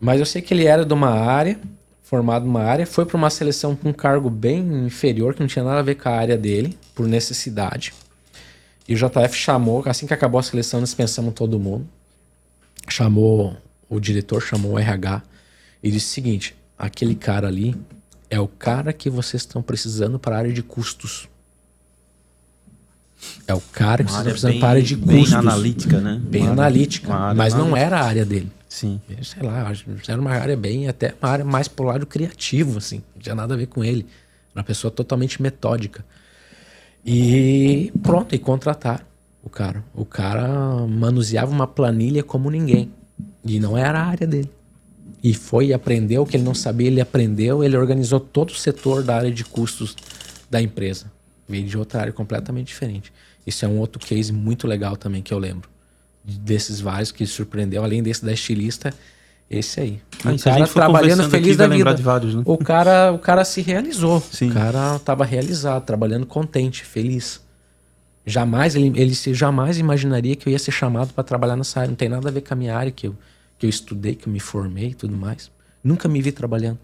Mas eu sei que ele era de uma área, formado numa área, foi para uma seleção com um cargo bem inferior, que não tinha nada a ver com a área dele, por necessidade. E o JF chamou, assim que acabou a seleção, nós pensamos todo mundo. Chamou o diretor, chamou o RH e disse o seguinte: aquele cara ali é o cara que vocês estão precisando para a área de custos. É o cara que vocês estão precisando para a área de custos. Bem analítica, né? Bem uma analítica. Área, mas não era a área dele. Sim. Sei lá, era uma área bem, até uma área mais pro lado criativo, assim. Não tinha nada a ver com ele. Era uma pessoa totalmente metódica. E pronto, e contratar o cara. O cara manuseava uma planilha como ninguém. E não era a área dele. E foi e aprendeu o que ele não sabia, ele aprendeu, ele organizou todo o setor da área de custos da empresa. Veio de outra área completamente diferente. Isso é um outro case muito legal também que eu lembro. Desses vários que surpreendeu, além desse da estilista, esse aí. Ah, o cara trabalhando feliz da vida. Vários, né? O cara, o cara se realizou. Sim. O cara estava realizado, trabalhando contente, feliz. Jamais ele, ele se, jamais imaginaria que eu ia ser chamado para trabalhar nessa área. Não tem nada a ver com a minha área que eu, que eu estudei, que eu me formei e tudo mais. Nunca me vi trabalhando.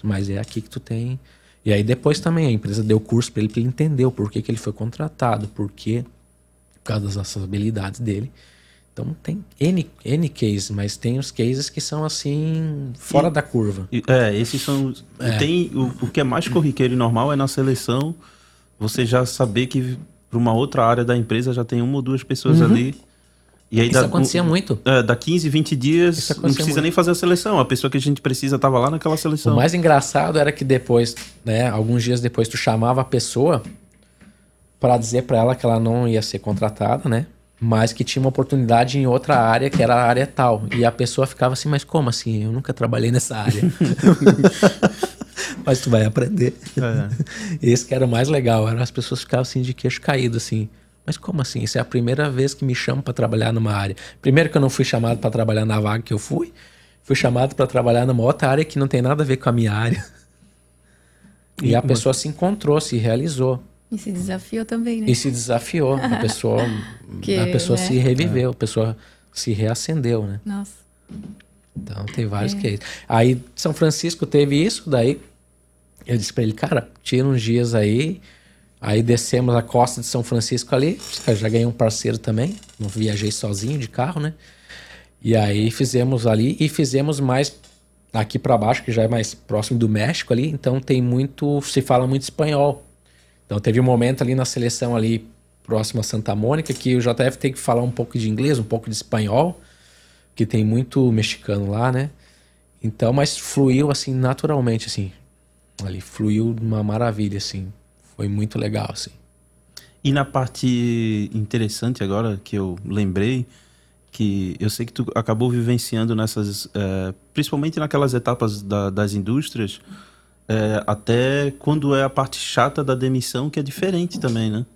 Mas é aqui que tu tem e aí depois também a empresa deu curso para ele, para ele entender o porquê que ele foi contratado, porquê, por causa das habilidades dele. Então tem N, N cases, mas tem os cases que são assim, fora e, da curva. E, é, esses são. É. Tem, o, o que é mais corriqueiro e normal é na seleção você já saber que para uma outra área da empresa já tem uma ou duas pessoas uhum. ali e aí Isso dá, acontecia muito. É, dá 15, 20 dias, não precisa muito. nem fazer a seleção. A pessoa que a gente precisa estava lá naquela seleção. O mais engraçado era que depois, né, alguns dias depois, tu chamava a pessoa para dizer para ela que ela não ia ser contratada, né? Mas que tinha uma oportunidade em outra área, que era a área tal. E a pessoa ficava assim, mas como assim? Eu nunca trabalhei nessa área. mas tu vai aprender. É. Esse que era o mais legal, era as pessoas ficavam assim de queixo caído, assim. Mas como assim? Isso é a primeira vez que me chamam para trabalhar numa área. Primeiro que eu não fui chamado para trabalhar na vaga que eu fui, fui chamado para trabalhar numa outra área que não tem nada a ver com a minha área. E, e a pessoa se encontrou, se realizou. E se desafiou também, né? E se desafiou. A pessoa, que, a pessoa né? se reviveu, a pessoa se reacendeu, né? Nossa. Então tem vários é. cases. Aí São Francisco teve isso, daí eu disse para ele, cara, tira uns dias aí, Aí descemos a costa de São Francisco ali, já ganhei um parceiro também, não viajei sozinho de carro, né? E aí fizemos ali e fizemos mais aqui para baixo, que já é mais próximo do México ali, então tem muito, se fala muito espanhol. Então teve um momento ali na seleção ali próximo a Santa Mônica que o JF tem que falar um pouco de inglês, um pouco de espanhol, que tem muito mexicano lá, né? Então, mas fluiu assim naturalmente assim. Ali fluiu uma maravilha assim. Foi muito legal, assim. E na parte interessante agora que eu lembrei, que eu sei que tu acabou vivenciando nessas, é, principalmente naquelas etapas da, das indústrias, é, até quando é a parte chata da demissão, que é diferente também, né?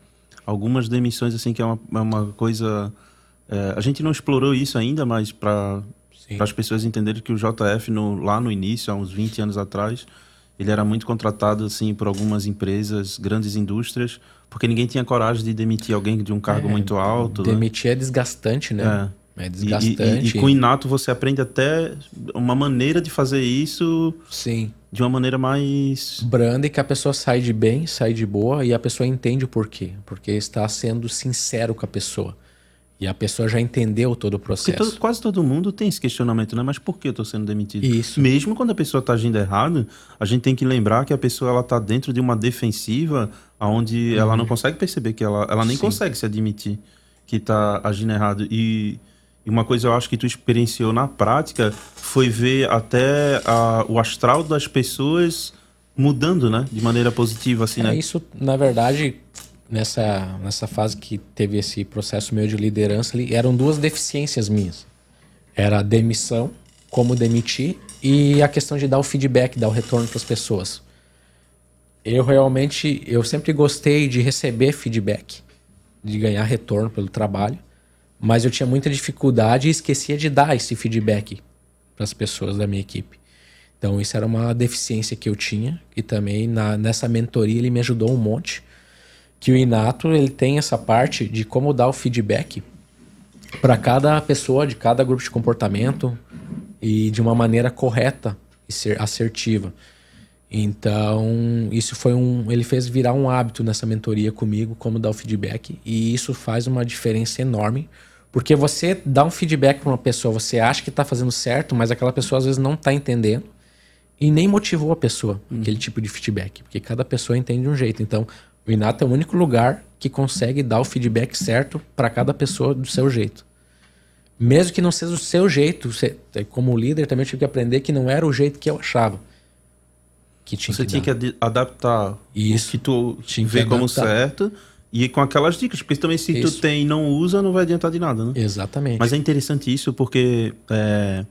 Algumas demissões, assim, que é uma, é uma coisa... É, a gente não explorou isso ainda, mas para as pessoas entenderem que o JF, no, lá no início, há uns 20 anos atrás, ele era muito contratado assim por algumas empresas, grandes indústrias, porque ninguém tinha coragem de demitir alguém de um cargo é, muito alto. Né? Demitir né? é desgastante, né? É. é desgastante. E, e, e, com o Inato você aprende até uma maneira de fazer isso. Sim. de uma maneira mais. Branda e que a pessoa sai de bem, sai de boa e a pessoa entende o porquê. Porque está sendo sincero com a pessoa. E a pessoa já entendeu todo o processo. Todo, quase todo mundo tem esse questionamento, né? Mas por que eu estou sendo demitido? Isso. Mesmo quando a pessoa está agindo errado, a gente tem que lembrar que a pessoa ela está dentro de uma defensiva onde uhum. ela não consegue perceber que ela, ela nem Sim. consegue se admitir que está agindo errado. E, e, uma coisa eu acho que tu experienciou na prática foi ver até a, o astral das pessoas mudando, né? De maneira positiva, assim, é, né? Isso, na verdade, nessa, nessa fase que teve esse processo meu de liderança ali, eram duas deficiências minhas. Era a demissão, como demitir, e a questão de dar o feedback, dar o retorno para as pessoas. Eu realmente, eu sempre gostei de receber feedback, de ganhar retorno pelo trabalho, mas eu tinha muita dificuldade e esquecia de dar esse feedback para as pessoas da minha equipe. Então isso era uma deficiência que eu tinha e também na, nessa mentoria ele me ajudou um monte que o Inato ele tem essa parte de como dar o feedback para cada pessoa, de cada grupo de comportamento e de uma maneira correta e ser assertiva. Então, isso foi um. Ele fez virar um hábito nessa mentoria comigo, como dar o feedback, e isso faz uma diferença enorme, porque você dá um feedback para uma pessoa, você acha que está fazendo certo, mas aquela pessoa às vezes não está entendendo e nem motivou a pessoa, uhum. aquele tipo de feedback, porque cada pessoa entende de um jeito. Então, o Inato é o único lugar que consegue dar o feedback certo para cada pessoa do seu jeito. Mesmo que não seja o seu jeito, você, como líder também eu tive que aprender que não era o jeito que eu achava. Que tinha você que tinha dar. que adaptar Isso. o que tu tinha vê como adaptar. certo e com aquelas dicas, porque também se isso. tu tem e não usa, não vai adiantar de nada, né? Exatamente. Mas é interessante isso porque é,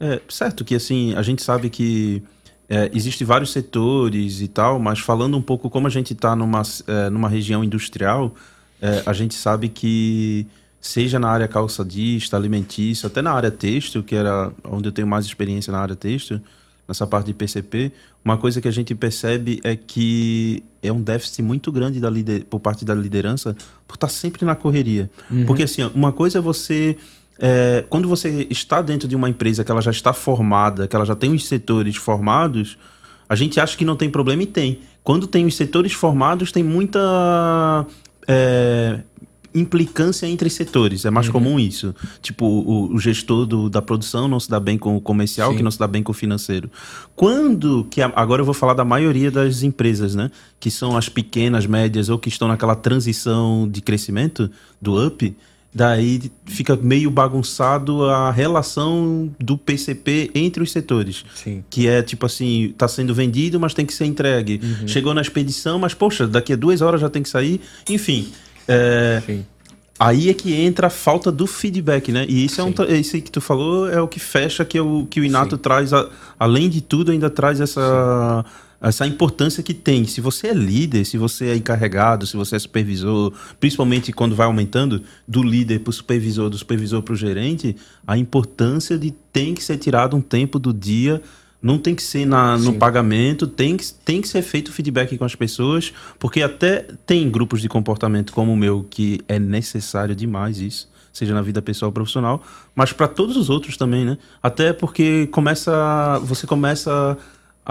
é certo que assim, a gente sabe que é, Existem vários setores e tal, mas falando um pouco como a gente está numa, é, numa região industrial, é, a gente sabe que seja na área calçadista, alimentícia, até na área têxtil, que era onde eu tenho mais experiência na área têxtil, nessa parte de PCP, uma coisa que a gente percebe é que é um déficit muito grande da lider, por parte da liderança por estar tá sempre na correria. Uhum. Porque assim, uma coisa é você é, quando você está dentro de uma empresa que ela já está formada, que ela já tem os setores formados, a gente acha que não tem problema e tem. Quando tem os setores formados, tem muita é, implicância entre setores. É mais uhum. comum isso. Tipo, o, o gestor do, da produção não se dá bem com o comercial, Sim. que não se dá bem com o financeiro. Quando que a, agora eu vou falar da maioria das empresas, né? Que são as pequenas, médias ou que estão naquela transição de crescimento do up Daí fica meio bagunçado a relação do PCP entre os setores. Sim. Que é tipo assim, tá sendo vendido, mas tem que ser entregue. Uhum. Chegou na expedição, mas poxa, daqui a duas horas já tem que sair. Enfim. É, aí é que entra a falta do feedback, né? E isso é um, esse que tu falou é o que fecha que, é o, que o Inato Sim. traz, a, além de tudo, ainda traz essa. Sim essa importância que tem. Se você é líder, se você é encarregado, se você é supervisor, principalmente quando vai aumentando do líder para o supervisor, do supervisor para o gerente, a importância de tem que ser tirado um tempo do dia, não tem que ser na, no pagamento, tem que, tem que ser feito feedback com as pessoas, porque até tem grupos de comportamento como o meu que é necessário demais isso seja na vida pessoal ou profissional, mas para todos os outros também, né? Até porque começa, você começa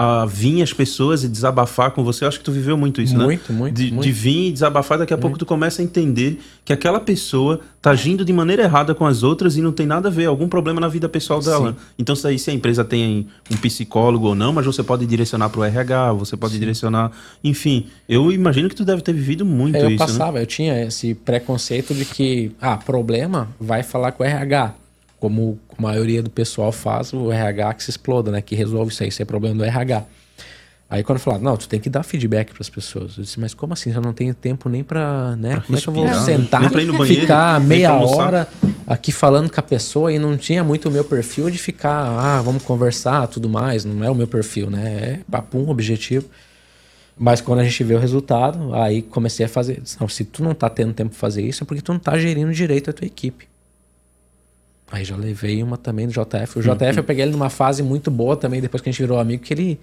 a vir as pessoas e desabafar com você. Eu acho que tu viveu muito isso, muito, né? Muito, muito. De, de vir e desabafar, daqui a muito. pouco tu começa a entender que aquela pessoa tá agindo de maneira errada com as outras e não tem nada a ver, algum problema na vida pessoal dela. Sim. Então, isso aí, se a empresa tem um psicólogo ou não, mas você pode direcionar para o RH, você pode Sim. direcionar. Enfim, eu imagino que tu deve ter vivido muito é, eu isso. Eu passava, né? eu tinha esse preconceito de que, ah, problema, vai falar com o RH como a maioria do pessoal faz, o RH que se exploda, né? Que resolve isso aí, isso é problema do RH. Aí quando falaram, não, tu tem que dar feedback para as pessoas. Eu disse, mas como assim? Eu não tenho tempo nem para, né? Pra como é que eu vou sentar, banheiro, ficar meia hora aqui falando com a pessoa e não tinha muito o meu perfil de ficar, ah, vamos conversar, tudo mais. Não é o meu perfil, né? É papum, objetivo. Mas quando a gente vê o resultado, aí comecei a fazer. Não, se tu não tá tendo tempo para fazer isso, é porque tu não tá gerindo direito a tua equipe. Aí já levei uma também do JF. O JF eu peguei ele numa fase muito boa também, depois que a gente virou amigo, que ele,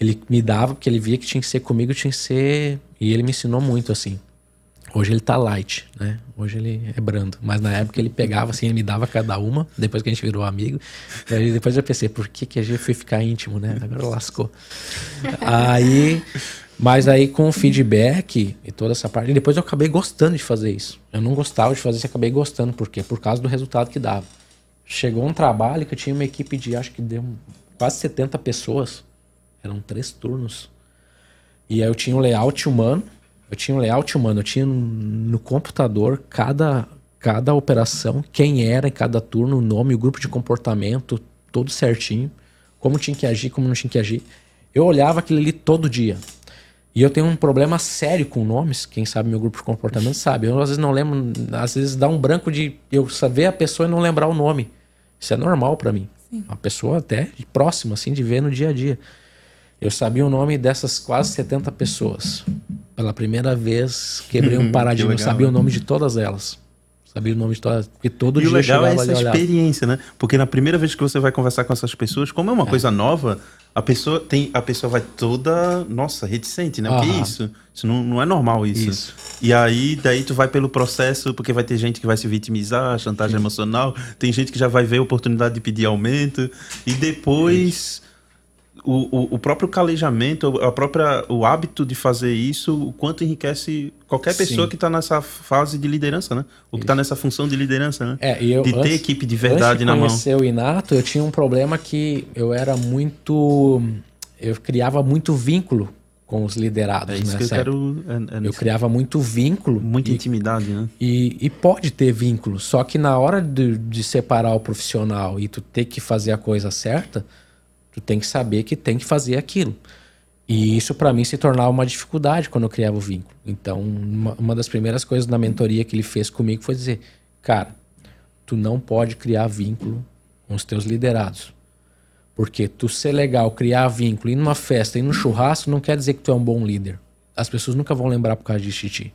ele me dava, porque ele via que tinha que ser comigo, tinha que ser. E ele me ensinou muito, assim. Hoje ele tá light, né? Hoje ele é brando. Mas na época ele pegava assim, ele me dava cada uma, depois que a gente virou amigo. Aí depois eu pensei, por que, que a gente foi ficar íntimo, né? Agora lascou. Aí. Mas aí com o feedback e toda essa parte, depois eu acabei gostando de fazer isso. Eu não gostava de fazer isso, acabei gostando. Por quê? Por causa do resultado que dava. Chegou um trabalho que eu tinha uma equipe de, acho que deu quase 70 pessoas. Eram três turnos. E aí eu tinha um layout humano eu tinha um layout humano, eu tinha no computador cada, cada operação, quem era em cada turno, o nome, o grupo de comportamento, tudo certinho, como tinha que agir, como não tinha que agir. Eu olhava aquilo ali todo dia. E eu tenho um problema sério com nomes, quem sabe meu grupo de comportamento sabe. Eu às vezes não lembro, às vezes dá um branco de eu saber a pessoa e não lembrar o nome. Isso é normal para mim. Sim. Uma pessoa até próxima, assim, de ver no dia a dia. Eu sabia o nome dessas quase 70 pessoas. Pela primeira vez, quebrei um paradigma. eu sabia o nome de todas elas. Sabia o nome de todas. Porque todo e dia o legal é essa experiência, né? Porque na primeira vez que você vai conversar com essas pessoas, como é uma é. coisa nova, a pessoa tem a pessoa vai toda, nossa, reticente, né? O que é isso? Isso não, não é normal isso. isso. E aí, daí tu vai pelo processo, porque vai ter gente que vai se vitimizar, chantagem emocional, tem gente que já vai ver a oportunidade de pedir aumento, e depois. O, o, próprio calejamento, a própria, o hábito de fazer isso, o quanto enriquece qualquer pessoa Sim. que está nessa fase de liderança, né? Ou que está nessa função de liderança, né? É, eu, de antes, ter equipe de verdade na mão. Antes de conhecer o Inato, eu tinha um problema que eu era muito... Eu criava muito vínculo com os liderados. É isso que eu quero. É, é eu criava muito vínculo. Muita e, intimidade, né? E, e, pode ter vínculo, só que na hora de, de separar o profissional e tu ter que fazer a coisa certa, Tu tem que saber que tem que fazer aquilo. E isso para mim se tornava uma dificuldade quando eu criava o vínculo. Então, uma, uma, das primeiras coisas na mentoria que ele fez comigo foi dizer: "Cara, tu não pode criar vínculo com os teus liderados. Porque tu ser legal, criar vínculo, ir numa festa, ir num churrasco, não quer dizer que tu é um bom líder. As pessoas nunca vão lembrar por causa de ti.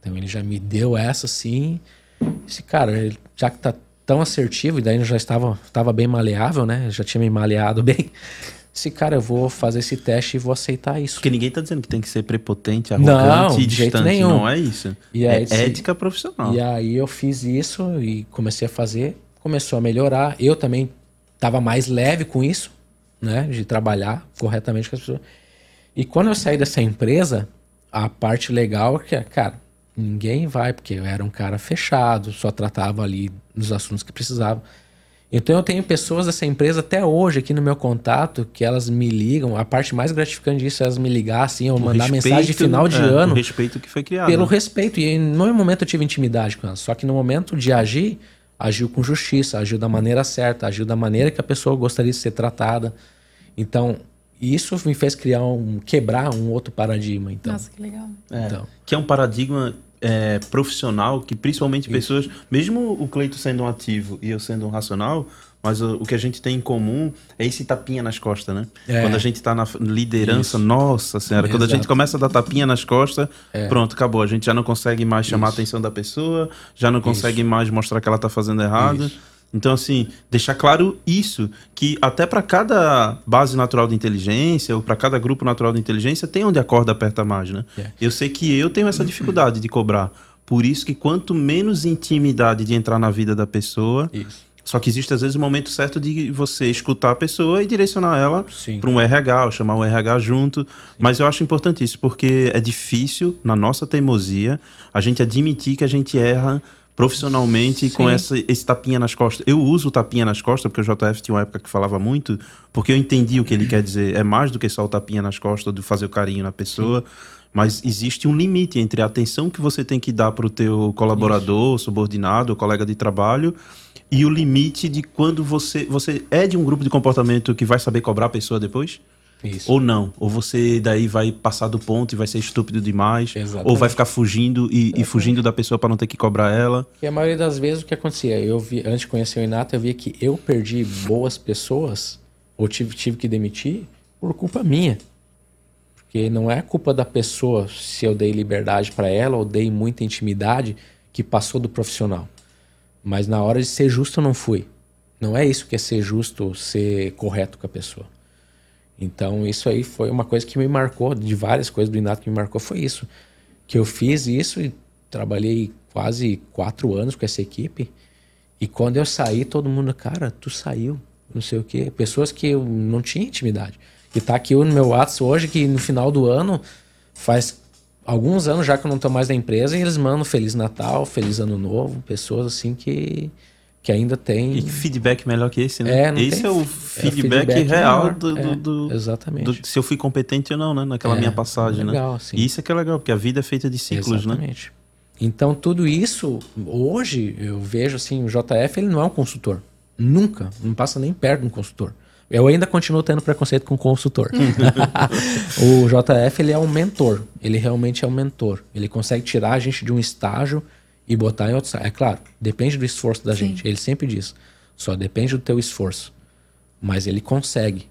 Então ele já me deu essa assim. Esse cara, já que tá tão assertivo, e daí eu já estava, estava bem maleável, né? já tinha me maleado bem. Esse cara, eu vou fazer esse teste e vou aceitar isso. Porque ninguém tá dizendo que tem que ser prepotente, arrogante não, e distante. Nenhum. Não é isso. E aí, é ética profissional. E aí eu fiz isso e comecei a fazer, começou a melhorar. Eu também estava mais leve com isso, né? De trabalhar corretamente com as pessoas. E quando eu saí dessa empresa, a parte legal é que, cara, Ninguém vai, porque eu era um cara fechado, só tratava ali dos assuntos que precisava. Então eu tenho pessoas dessa empresa até hoje aqui no meu contato que elas me ligam. A parte mais gratificante disso é elas me ligar assim, ou mandar respeito, mensagem de final de é, ano. Pelo respeito que foi criado. Pelo respeito. E no momento eu tive intimidade com elas. Só que no momento de agir, agiu com justiça, agiu da maneira certa, agiu da maneira que a pessoa gostaria de ser tratada. Então, isso me fez criar um quebrar um outro paradigma. Então. Nossa, que legal. É, então. Que é um paradigma é, profissional que principalmente Isso. pessoas, mesmo o Cleito sendo um ativo e eu sendo um racional, mas o, o, que a gente tem em comum é esse tapinha nas costas, né? É. Quando a gente tá na liderança, Isso. nossa senhora, Exato. quando a gente começa a dar tapinha nas costas, é. pronto, acabou. A gente já não consegue mais chamar Isso. a atenção da pessoa, já não consegue mais mostrar que ela tá fazendo errado. Então, assim, deixar claro isso, que até para cada base natural de inteligência, ou para cada grupo natural de inteligência, tem onde a corda aperta mais, né? Yeah. É. Eu sei que eu tenho essa dificuldade de cobrar. Por isso que quanto menos intimidade de entrar na vida da pessoa, isso. Só que existe às vezes o um momento certo de você escutar a pessoa e direcionar ela para um RH, ou chamar um RH junto. Sim. Mas eu acho importante isso, porque é difícil, na nossa teimosia, a gente admitir que a gente erra profissionalmente Sim. com essa, esse tapinha nas costas. Eu uso o tapinha nas costas, porque o JF tinha uma época que falava muito, porque eu entendi o que ele quer dizer. É mais do que só o tapinha nas costas, de fazer o carinho na pessoa. Sim. Mas existe um limite entre a atenção que você tem que dar para o teu colaborador, Isso. subordinado, colega de trabalho, e o limite de quando você, você é de um grupo de comportamento que vai saber cobrar a pessoa depois. Isso. Ou não. Ou você daí vai passar do ponto e vai ser estúpido demais. Exatamente. Ou vai ficar fugindo e, e fugindo da pessoa para não ter que cobrar ela. E a maioria das vezes o que acontecia? Eu vi, antes de conhecer o Inato, eu via que eu perdi boas pessoas, ou tive, tive que demitir, por culpa minha. Porque não é culpa da pessoa se eu dei liberdade para ela ou dei muita intimidade que passou do profissional. Mas na hora de ser justo eu não fui. Não é isso que é ser justo, ser correto com a pessoa. Então isso aí foi uma coisa que me marcou, de várias coisas do Inato que me marcou, foi isso. que eu fiz isso e trabalhei quase quatro anos com essa equipe. E quando eu saí, todo mundo, cara, tu saiu, não sei o quê. Pessoas que eu não tinha intimidade. E tá aqui no meu WhatsApp hoje, que no final do ano, faz alguns anos já que eu não tô mais na empresa, e eles mandam Feliz Natal, Feliz Ano Novo, pessoas assim que, que ainda tem. E feedback melhor que esse, né? É, esse tem- é o é feedback, feedback real melhor. do, do- É, do- exatamente. do- se eu fui competente ou não, né? Naquela É, minha passagem, legal, né? assim. E isso é que é legal, porque a vida é feita de ciclos, né? Exatamente. Então, tudo isso, hoje, eu vejo assim, o JF ele não é um consultor. Nunca. Não passa nem perto de um consultor. Eu ainda continuo tendo preconceito com consultor. o JF ele é um mentor. Ele realmente é um mentor. Ele consegue tirar a gente de um estágio e botar em outro estágio. É claro, depende do esforço da Sim. gente. Ele sempre diz. Só depende do teu esforço. Mas ele consegue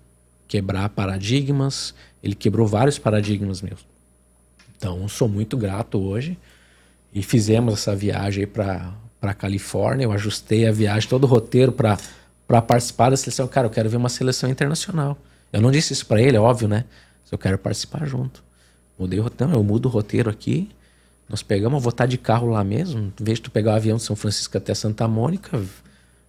quebrar paradigmas. Ele quebrou vários paradigmas meus. Então, sou muito grato hoje. E fizemos essa viagem para para Califórnia. Eu ajustei a viagem, todo o roteiro para para participar da seleção. Cara, eu quero ver uma seleção internacional. Eu não disse isso para ele, é óbvio, né? Eu quero participar junto. Mudei o roteiro, eu mudo o roteiro aqui. Nós pegamos, vou estar de carro lá mesmo. Em vez de tu pegar o avião de São Francisco até Santa Mônica,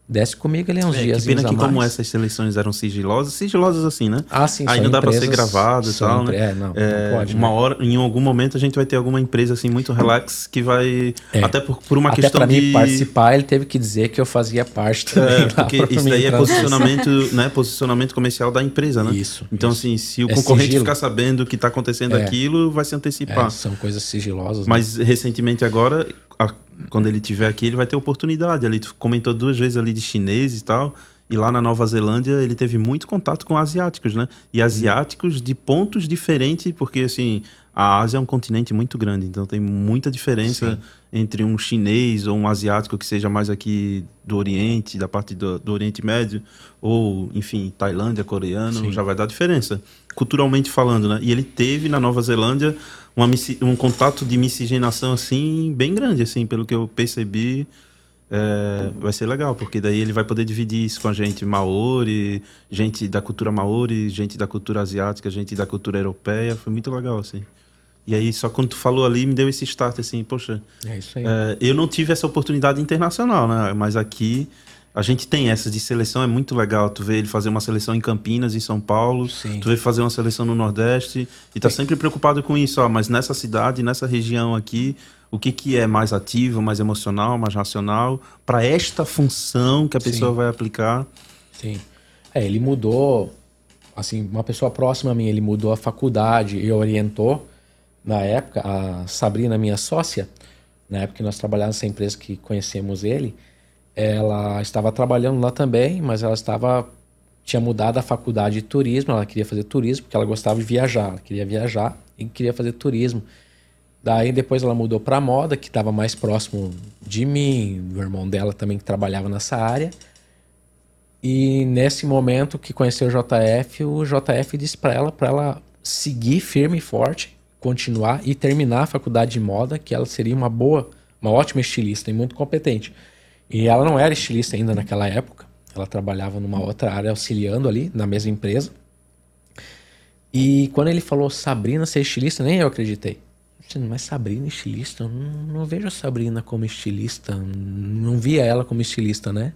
desce comigo ali uns É, dias que pena que mais. como essas seleções eram sigilosas, sigilosas assim, né? Ah, sim, Aí não dá pra ser gravado e tal, né? é, não, não É, pode, Uma né? hora, em algum momento a gente vai ter alguma empresa assim muito relax que vai É. até por, por uma Até questão para de mim participar, ele teve que dizer que eu fazia parte também. É, porque pra isso daí é entrar. posicionamento, né? Posicionamento comercial da empresa, né? Isso, Então, isso. assim, se o É concorrente sigilo. ficar sabendo que está acontecendo É. aquilo, vai se antecipar. É, são coisas sigilosas. né? Mas recentemente agora, a- quando ele tiver aqui, ele vai ter oportunidade. Ali tu comentou duas vezes ali de chinês e tal. E lá na Nova Zelândia ele teve muito contato com asiáticos, né? E asiáticos de pontos diferentes, porque assim, a Ásia é um continente muito grande, então tem muita diferença entre um chinês ou um asiático que seja mais aqui do Oriente, da parte do, do Oriente Médio, ou, enfim, Tailândia, coreano, Sim. já vai dar diferença, culturalmente falando, né? E ele teve na Nova Zelândia uma, um contato de miscigenação, assim, bem grande, assim, pelo que eu percebi. É, vai ser legal, porque daí ele vai poder dividir isso com a gente maori, gente da cultura maori, gente da cultura asiática, gente da cultura europeia. Foi muito legal, assim. E aí, só quando tu falou ali, me deu esse start, assim, poxa, É isso aí. é, eu não tive essa oportunidade internacional, né? Mas aqui a gente tem essas de seleção, é muito legal. Tu vê ele fazer uma seleção em Campinas, em São Paulo, Sim. tu vê fazer uma seleção no Nordeste, e tá sempre preocupado com isso, ó, mas nessa cidade, nessa região aqui, o que, que é mais ativo, mais emocional, mais racional, para esta função que a Sim. pessoa vai aplicar. Sim. É, ele mudou, assim, uma pessoa próxima a mim, ele mudou a faculdade e orientou, na época, a Sabrina, minha sócia, na época que nós trabalhávamos nessa empresa que conhecemos ele, ela estava trabalhando lá também, mas ela estava tinha mudado a faculdade de turismo, ela queria fazer turismo porque ela gostava de viajar, ela queria viajar e queria fazer turismo. Daí depois ela mudou para moda, que estava mais próximo de mim, do irmão dela também que trabalhava nessa área. E nesse momento que conheceu o JF, o JF disse para ela para ela seguir firme e forte, continuar e terminar a faculdade de moda, que ela seria uma boa, uma ótima estilista e muito competente. E ela não era estilista ainda naquela época. Ela trabalhava numa outra área auxiliando ali na mesma empresa. E quando ele falou Sabrina ser estilista, nem eu acreditei. Mas Sabrina estilista? Eu não, não vejo a Sabrina como estilista. Não via ela como estilista, né?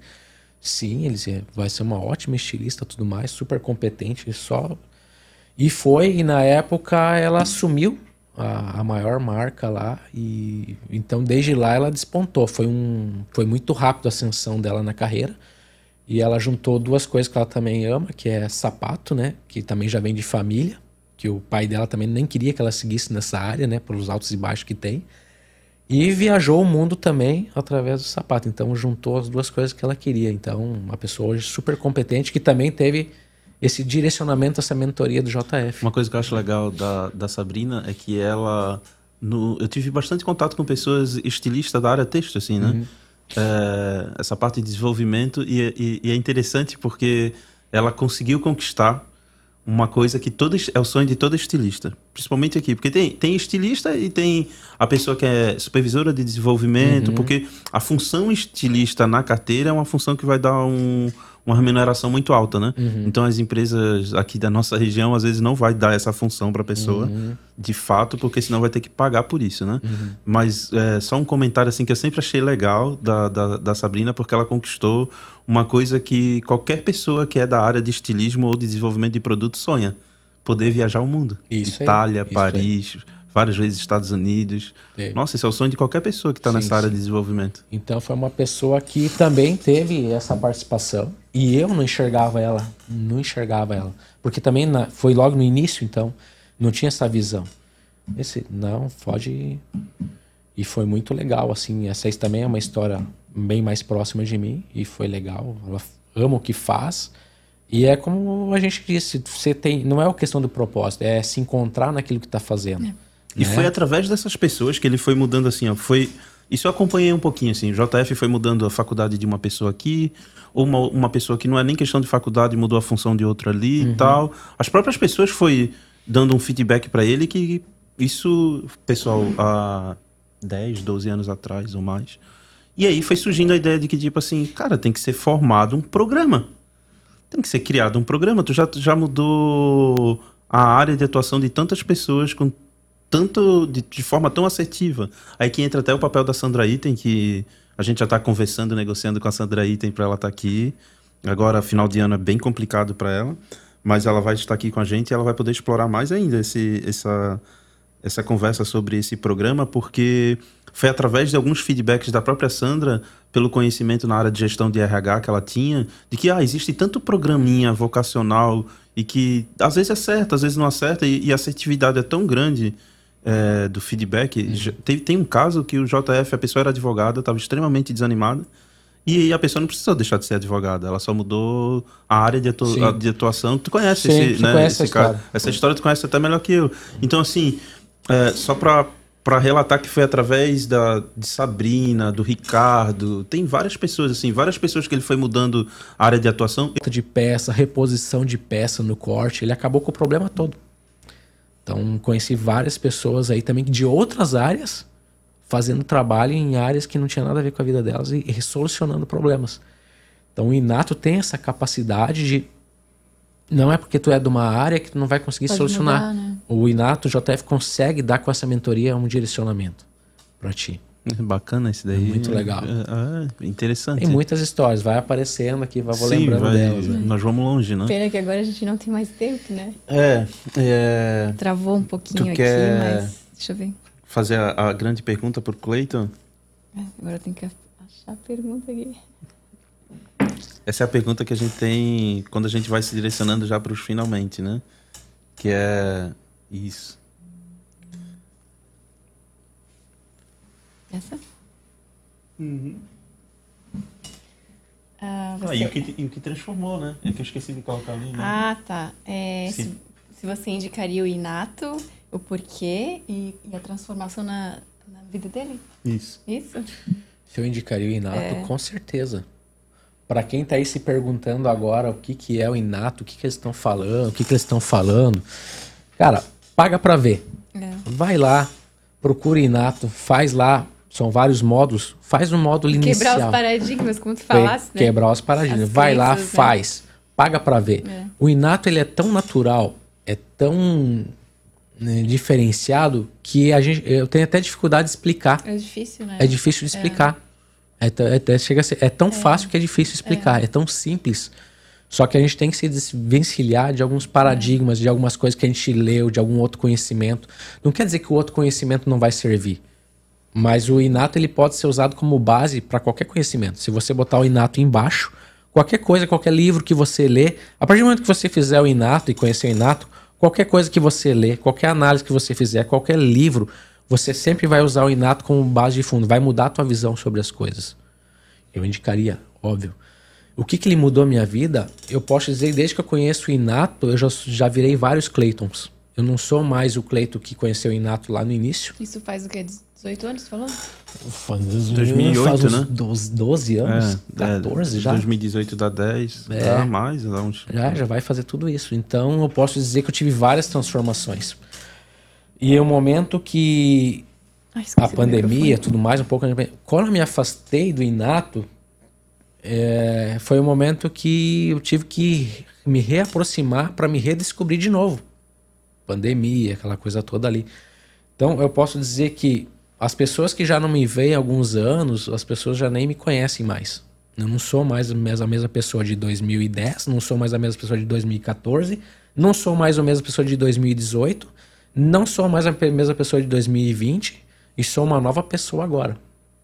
Sim, ele dizia, vai ser uma ótima estilista, tudo mais, super competente, só. E foi, e na época ela assumiu a, a maior marca lá e então desde lá ela despontou. Foi um, foi muito rápido a ascensão dela na carreira. E ela juntou duas coisas que ela também ama, que é sapato, né? Que também já vem de família, que o pai dela também nem queria que ela seguisse nessa área, né? Pelos altos e baixos que tem. E viajou o mundo também através do sapato. Então juntou as duas coisas que ela queria. Então, uma pessoa hoje super competente que também teve esse direcionamento, essa mentoria do JF. Uma coisa que eu acho legal da, da Sabrina é que ela. no- eu tive bastante contato com pessoas estilistas da área texto, assim, né? É, essa parte de desenvolvimento, e, é- e- e é interessante porque ela conseguiu conquistar uma coisa que todo, é o sonho de todo estilista, principalmente aqui, porque tem, tem estilista e tem a pessoa que é supervisora de desenvolvimento, porque a função estilista na carteira é uma função que vai dar um, uma remuneração muito alta, né? Uhum. Então as empresas aqui da nossa região às vezes não vai dar essa função para a pessoa, uhum. de fato, porque senão vai ter que pagar por isso, né? Uhum. Mas é, só um comentário assim que eu sempre achei legal da, da, da, Sabrina, porque ela conquistou uma coisa que qualquer pessoa que é da área de estilismo ou de desenvolvimento de produto sonha, poder viajar o mundo. Isso Itália, aí. Paris. Aí várias vezes Estados Unidos. É. Nossa, esse é o sonho de qualquer pessoa que está nessa sim. área de desenvolvimento. Então foi uma pessoa que também teve essa participação e eu não enxergava ela, não enxergava ela, porque também na, foi logo no início, então não tinha essa visão. Esse não pode e foi muito legal assim. Essa também é uma história bem mais próxima de mim e foi legal. Ela ama o que faz. E é como a gente disse, você tem, não é a questão do propósito, é se encontrar naquilo que está fazendo. É. E né? foi através dessas pessoas que ele foi mudando assim, ó, foi isso eu acompanhei um pouquinho assim. O JF foi mudando a faculdade de uma pessoa aqui, ou uma, uma pessoa que não é nem questão de faculdade mudou a função de outra ali uhum. e tal. As próprias pessoas foi dando um feedback para ele que isso, pessoal, há 10, 12 anos atrás ou mais. E aí foi surgindo a ideia de que tipo assim, cara, tem que ser formado um programa. Tem que ser criado um programa. Tu já, já mudou a área de atuação de tantas pessoas com tanto de, de, forma tão assertiva. Aí que entra até o papel da Sandra Item, que a gente já está conversando, negociando com a Sandra Item para ela estar tá aqui. Agora, final de ano é bem complicado para ela, mas ela vai estar aqui com a gente e ela vai poder explorar mais ainda esse, essa, essa conversa sobre esse programa, porque foi através de alguns feedbacks da própria Sandra, pelo conhecimento na área de gestão de RH que ela tinha, de que ah, existe tanto programinha vocacional e que às vezes acerta, às vezes não acerta, e, e a assertividade é tão grande é, do feedback. Uhum. Tem, tem um caso que o JF, a pessoa era advogada, estava extremamente desanimada. E a pessoa não precisou deixar de ser advogada, ela só mudou a área de, atu de atuação. Tu conhece Sim, esse, né, conhece esse cara. Essa história tu conhece até melhor que eu. Então, assim, é, só para para relatar que foi através da, de Sabrina, do Ricardo, tem várias pessoas assim, várias pessoas que ele foi mudando a área de atuação. De peça, reposição de peça no corte, ele acabou com o problema todo. Então, conheci várias pessoas aí também de outras áreas fazendo trabalho em áreas que não tinha nada a ver com a vida delas e, e solucionando problemas. Então, o inato tem essa capacidade de não é porque tu é de uma área que tu não vai conseguir Pode solucionar. Mudar, né? O inato o JF consegue dar com essa mentoria um direcionamento para ti. Bacana esse daí. É muito legal. É, é, interessante. Tem muitas histórias, vai aparecendo aqui, vai, vou Sim, lembrando vai, delas. Né? Nós vamos longe, né? Pena que agora a gente não tem mais tempo, né? É. é... Travou um pouquinho tu aqui, quer mas deixa eu ver. Fazer a, a grande pergunta por Cleiton? É, agora tem que achar a pergunta aqui. Essa é a pergunta que a gente tem quando a gente vai se direcionando já para os finalmente, né? Que é isso. Essa? Uhum. Ah, você... ah e, o que, e o que transformou, né? É que eu esqueci de colocar ali, né? Ah, tá. É, se, se, você indicaria o inato, o porquê e, e a transformação na, na, vida dele? Isso. Isso? Se eu indicaria o inato, é... com certeza. Para quem está aí se perguntando agora o que, que é o inato, o que, que eles estão falando, o que, que eles estão falando, cara, paga para ver. É. Vai lá, procura inato, faz lá são vários módulos. Faz um módulo Quebrar inicial. Quebrar os paradigmas, como tu falasse, né? Quebrar os paradigmas. As Vai lá, né? faz. Paga para ver. É. O inato ele é tão natural, é tão né, diferenciado que a gente, eu tenho até dificuldade de explicar. É difícil, né? É difícil de explicar. É, é, é chega ser, é tão é. fácil que é difícil explicar. É. é. tão simples. Só que a gente tem que se desvencilhar de alguns paradigmas, de algumas coisas que a gente leu, de algum outro conhecimento. Não quer dizer que o outro conhecimento não vai servir. Mas o inato ele pode ser usado como base para qualquer conhecimento. Se você botar o inato embaixo, qualquer coisa, qualquer livro que você lê, a partir do momento que você fizer o inato e conhecer o inato, qualquer coisa que você lê, qualquer análise que você fizer, qualquer livro, você sempre vai usar o inato como base de fundo, vai mudar a tua visão sobre as coisas. Eu indicaria, óbvio. O que, que ele mudou a minha vida? Eu posso dizer, desde que eu conheço o inato, eu já, já virei vários Claytons. Eu não sou mais o Cleiton que conheceu o inato lá no início. Isso faz o quê? 18 anos, falou? Faz 2008, faz né? 12, 12 anos, é, 14 é, já. 2018 dá 10, é, dá mais. Dá uns... Já, já vai fazer tudo isso. Então eu posso dizer que eu tive várias transformações. E é um momento que Ai, a pandemia tudo mais, um pouco... Quando eu me afastei do inato, é, foi um momento que eu tive que me reaproximar para me redescobrir de novo. Pandemia, aquela coisa toda ali. Então eu posso dizer que as pessoas que já não me veem há alguns anos, as pessoas já nem me conhecem mais. Eu não sou mais a mesma pessoa de 2010, não sou mais a mesma pessoa de 2014, não sou mais a mesma pessoa de 2018, não sou mais a mesma pessoa de 2020 e sou uma nova pessoa agora.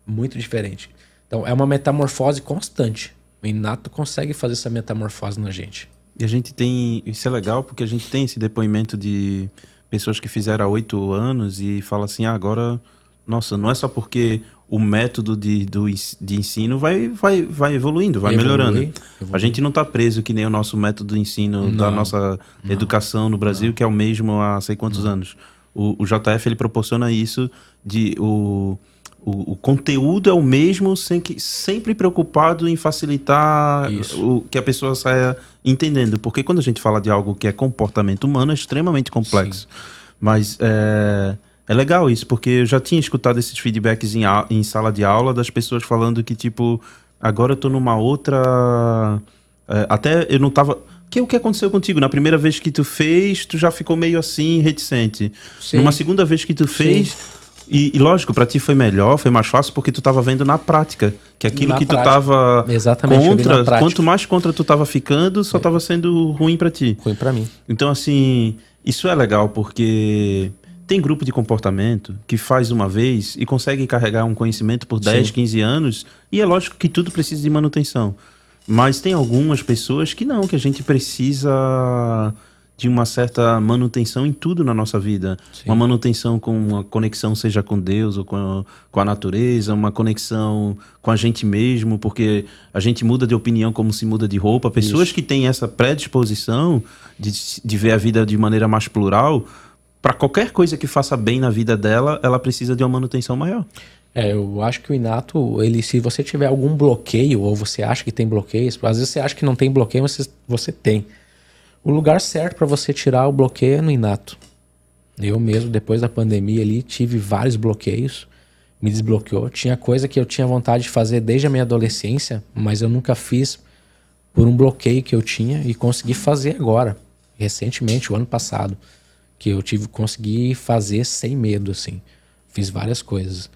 Muito diferente. Então é uma metamorfose constante. O Inato consegue fazer essa metamorfose na gente. E a gente tem. Isso é legal porque a gente tem esse depoimento de pessoas que fizeram há oito anos e fala assim: ah, agora nossa, não é só porque o método de, do, de ensino vai, vai, vai evoluindo, vai Evolui, melhorando. Evolui. A gente não está preso que nem o nosso método de ensino não, da nossa não, educação no Brasil, não. que é o mesmo há sei quantos anos. O, o, JF ele proporciona isso de o, o, o, conteúdo é o mesmo, sem que, sempre preocupado em facilitar o, que a pessoa saia entendendo. Porque quando a gente fala de algo que é comportamento humano, é extremamente complexo. Sim. Mas é, é legal isso, porque eu já tinha escutado esses feedbacks em, em sala de aula das pessoas falando que, tipo, agora eu tô numa outra. É, até eu não tava. Que o que aconteceu contigo? Na primeira vez que tu fez, tu já ficou meio assim, reticente. Sim. Numa segunda vez que tu fez. E, e, lógico, para ti foi melhor, foi mais fácil porque tu tava vendo na prática. Que aquilo na que prática. tu tava Exatamente, contra, quanto mais contra tu tava ficando, só é. tava sendo ruim para ti. Ruim para mim. Então, assim, isso é legal porque tem grupo de comportamento que faz uma vez e consegue carregar um conhecimento por 10, Sim. 15 anos, e é lógico que tudo precisa de manutenção. Mas tem algumas pessoas que não, que a gente precisa de uma certa manutenção em tudo na nossa vida. Sim. Uma manutenção com uma conexão, seja com Deus ou com a, com a natureza, uma conexão com a gente mesmo, porque a gente muda de opinião como se muda de roupa. Pessoas Isso. que têm essa predisposição de, de ver a vida de maneira mais plural para qualquer coisa que faça bem na vida dela, ela precisa de uma manutenção maior. É, eu acho que o inato, ele, se você tiver algum bloqueio, ou você acha que tem bloqueios, às vezes você acha que não tem bloqueio, você, você tem. O lugar certo para você tirar o bloqueio é no inato. Eu mesmo, depois da pandemia ali, tive vários bloqueios, me desbloqueou. Tinha coisa que eu tinha vontade de fazer desde a minha adolescência, mas eu nunca fiz por um bloqueio que eu tinha e consegui fazer agora, recentemente, o ano passado que eu tive conseguir fazer sem medo, assim. Fiz várias coisas.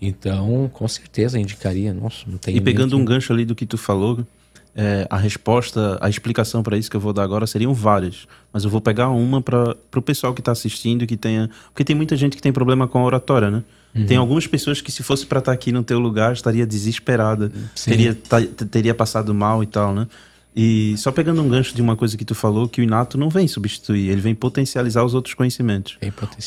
Então, com certeza indicaria. Nossa, não tem. E pegando um gancho ali do que tu falou, é, a resposta, a explicação para isso que eu vou dar agora seriam várias, mas eu vou pegar uma para o pessoal que está assistindo que tenha, porque tem muita gente que tem problema com a oratória, né? Uhum. Tem algumas pessoas que se fosse para estar tá aqui no teu lugar estaria desesperada, teria, teria passado mal e tal, né? E só pegando um gancho de uma coisa que tu falou, que o inato não vem substituir, ele vem potencializar os outros conhecimentos.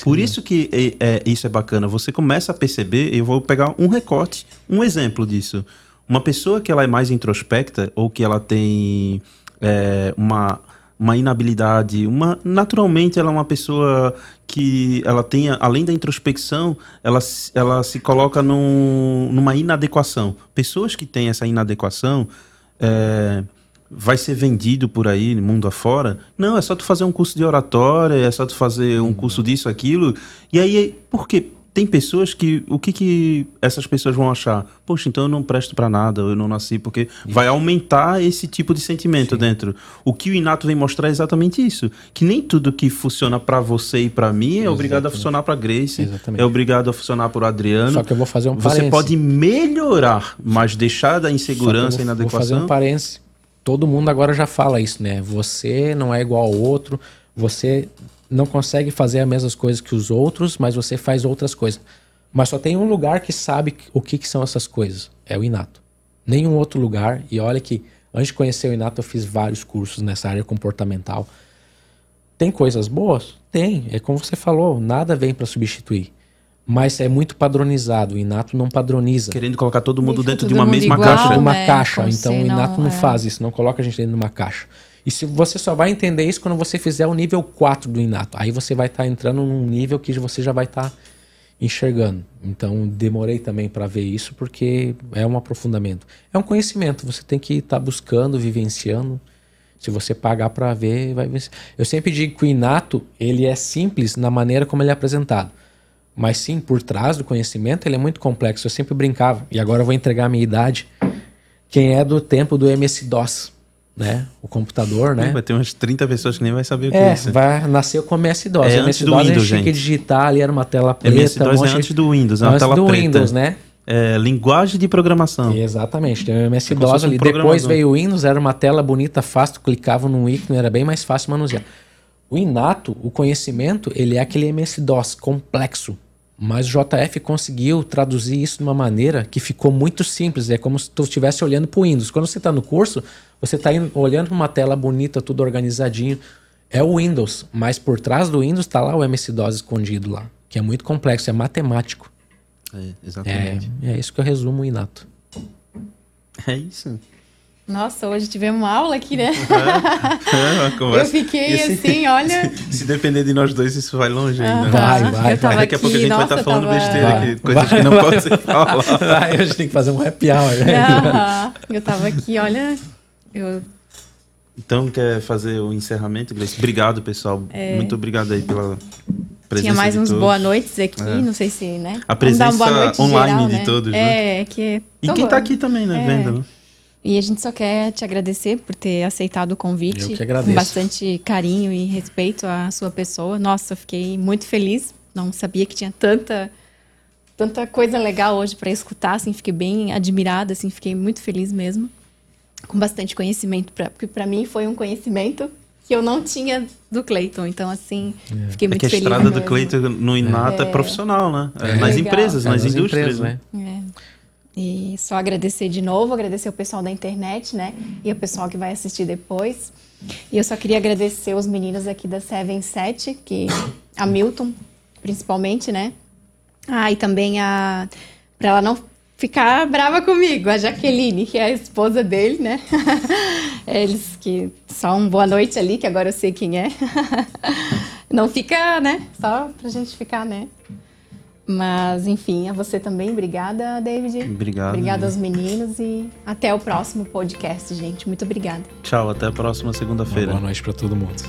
Por isso que é, é, isso é bacana. Você começa a perceber, eu vou pegar um recorte, um exemplo disso. Uma pessoa que ela é mais introspecta ou que ela tem é, uma, uma inabilidade, uma naturalmente ela é uma pessoa que ela tem, além da introspecção, ela, ela se coloca num, numa inadequação. Pessoas que têm essa inadequação... É, vai ser vendido por aí, mundo afora. Não, é só tu fazer um curso de oratória, é só tu fazer um curso disso, aquilo. E aí, por quê? Tem pessoas que. O que, que essas pessoas vão achar? Poxa, então eu não presto para nada, eu não nasci, porque isso. vai aumentar esse tipo de sentimento Sim. dentro. O que o Inato vem mostrar é exatamente isso. Que nem tudo que funciona para você e para mim é exatamente. obrigado a funcionar para Grace, exatamente. é obrigado a funcionar para o Adriano. Só que eu vou fazer um Você pode melhorar, mas deixar da insegurança e inadequação. Vou fazer um parênteses todo mundo agora já fala isso, né? Você não é igual ao outro, você não consegue fazer as mesmas coisas que os outros, mas você faz outras coisas. Mas só tem um lugar que sabe o que, que são essas coisas. É o Inato. Nenhum outro lugar. E olha que antes de conhecer o Inato, eu fiz vários cursos nessa área comportamental. Tem coisas boas? Tem. É como você falou, nada vem para substituir mas é muito padronizado. O Inato não padroniza. Querendo colocar todo mundo dentro de uma mesma igual, caixa. Né? Uma caixa. Então o Inato não, não é. faz isso, não coloca a gente dentro de uma caixa. E se você só vai entender isso quando você fizer o nível 4 do Inato. Aí você vai estar tá entrando num nível que você já vai estar tá enxergando. Então demorei também para ver isso porque é um aprofundamento. É um conhecimento, você tem que estar tá buscando, vivenciando. Se você pagar para ver, vai ver. Eu sempre digo que o Inato, ele é simples na maneira como ele é apresentado. Mas sim, por trás do conhecimento, ele é muito complexo. Eu sempre brincava, e agora eu vou entregar a minha idade, quem é do tempo do MS-DOS, né? O computador, né? Vai ter umas 30 pessoas que nem vai saber o que É, é isso. vai, nasceu com MS-DOS. É MS-DOS a gente tinha que digitar ali, era uma tela preta. MS-DOS um é antes do Windows, é uma antes tela do preta. Windows, né? É linguagem de programação. Exatamente, tem o É MS-DOS um ali. Depois programador. veio o Windows, era uma tela bonita, fácil, clicava num ícone, era bem mais fácil manusear. O inato, o conhecimento, ele é aquele MS-DOS complexo. Mas o JF conseguiu traduzir isso de uma maneira que ficou muito simples. É como se tu estivesse olhando para o Windows. Quando você está no curso, você está olhando para uma tela bonita, tudo organizadinho. É o Windows, mas por trás do Windows está lá o MS-DOS escondido lá, que é muito complexo, é matemático. É, É, exatamente. é isso que eu resumo o inato. É, isso. Nossa, hoje tivemos uma aula aqui, né? É uma Eu fiquei E se- assim, olha. Se depender de nós dois, isso vai longe ainda. né? Vai, vai, tava Daqui a pouco a aqui, gente vai nossa, estar falando tava... besteira Vai. aqui, coisas que não podem ser. Aí a gente tem que fazer um happy hour. né? Eu tava aqui, olha. Eu Então, quer fazer o encerramento, Grace? Obrigado, pessoal. Muito obrigado aí pela presença tinha mais uns boa noites aqui, É. não sei se, né? A presença noite online geral, de né? todos, né? É, que. E quem tá aqui também, né? É. Vendo, né? E a gente só quer te agradecer por ter aceitado o convite. Eu que agradeço. Com bastante carinho e respeito à sua pessoa. Nossa, eu fiquei muito feliz. Não sabia que tinha tanta tanta coisa legal hoje para escutar, assim, fiquei bem admirada, assim, fiquei muito feliz mesmo. Com bastante conhecimento, pra, porque para mim foi um conhecimento que eu não tinha do Cleiton. Então, assim, fiquei É muito que a feliz. estrada do. Cleiton no Inato é, É. profissional, né? É É. nas Legal. empresas, É, nas, nas indústrias, empresas, né? É. E só agradecer de novo, agradecer o pessoal da internet, né? E o pessoal que vai assistir depois. E eu só queria agradecer os meninos aqui da Seven Set, que a Milton, principalmente, né? Ah, e também a para ela não ficar brava comigo, a Jaqueline, que é a esposa dele, né? Eles que só um boa noite ali, que agora eu sei quem é. Não fica, né? Só pra gente ficar, né? Mas, enfim, a você também. Obrigada, David. Obrigado. Obrigada aos meninos e até o próximo podcast, gente. Muito obrigada. Tchau, até a próxima segunda-feira. Boa noite para todo mundo.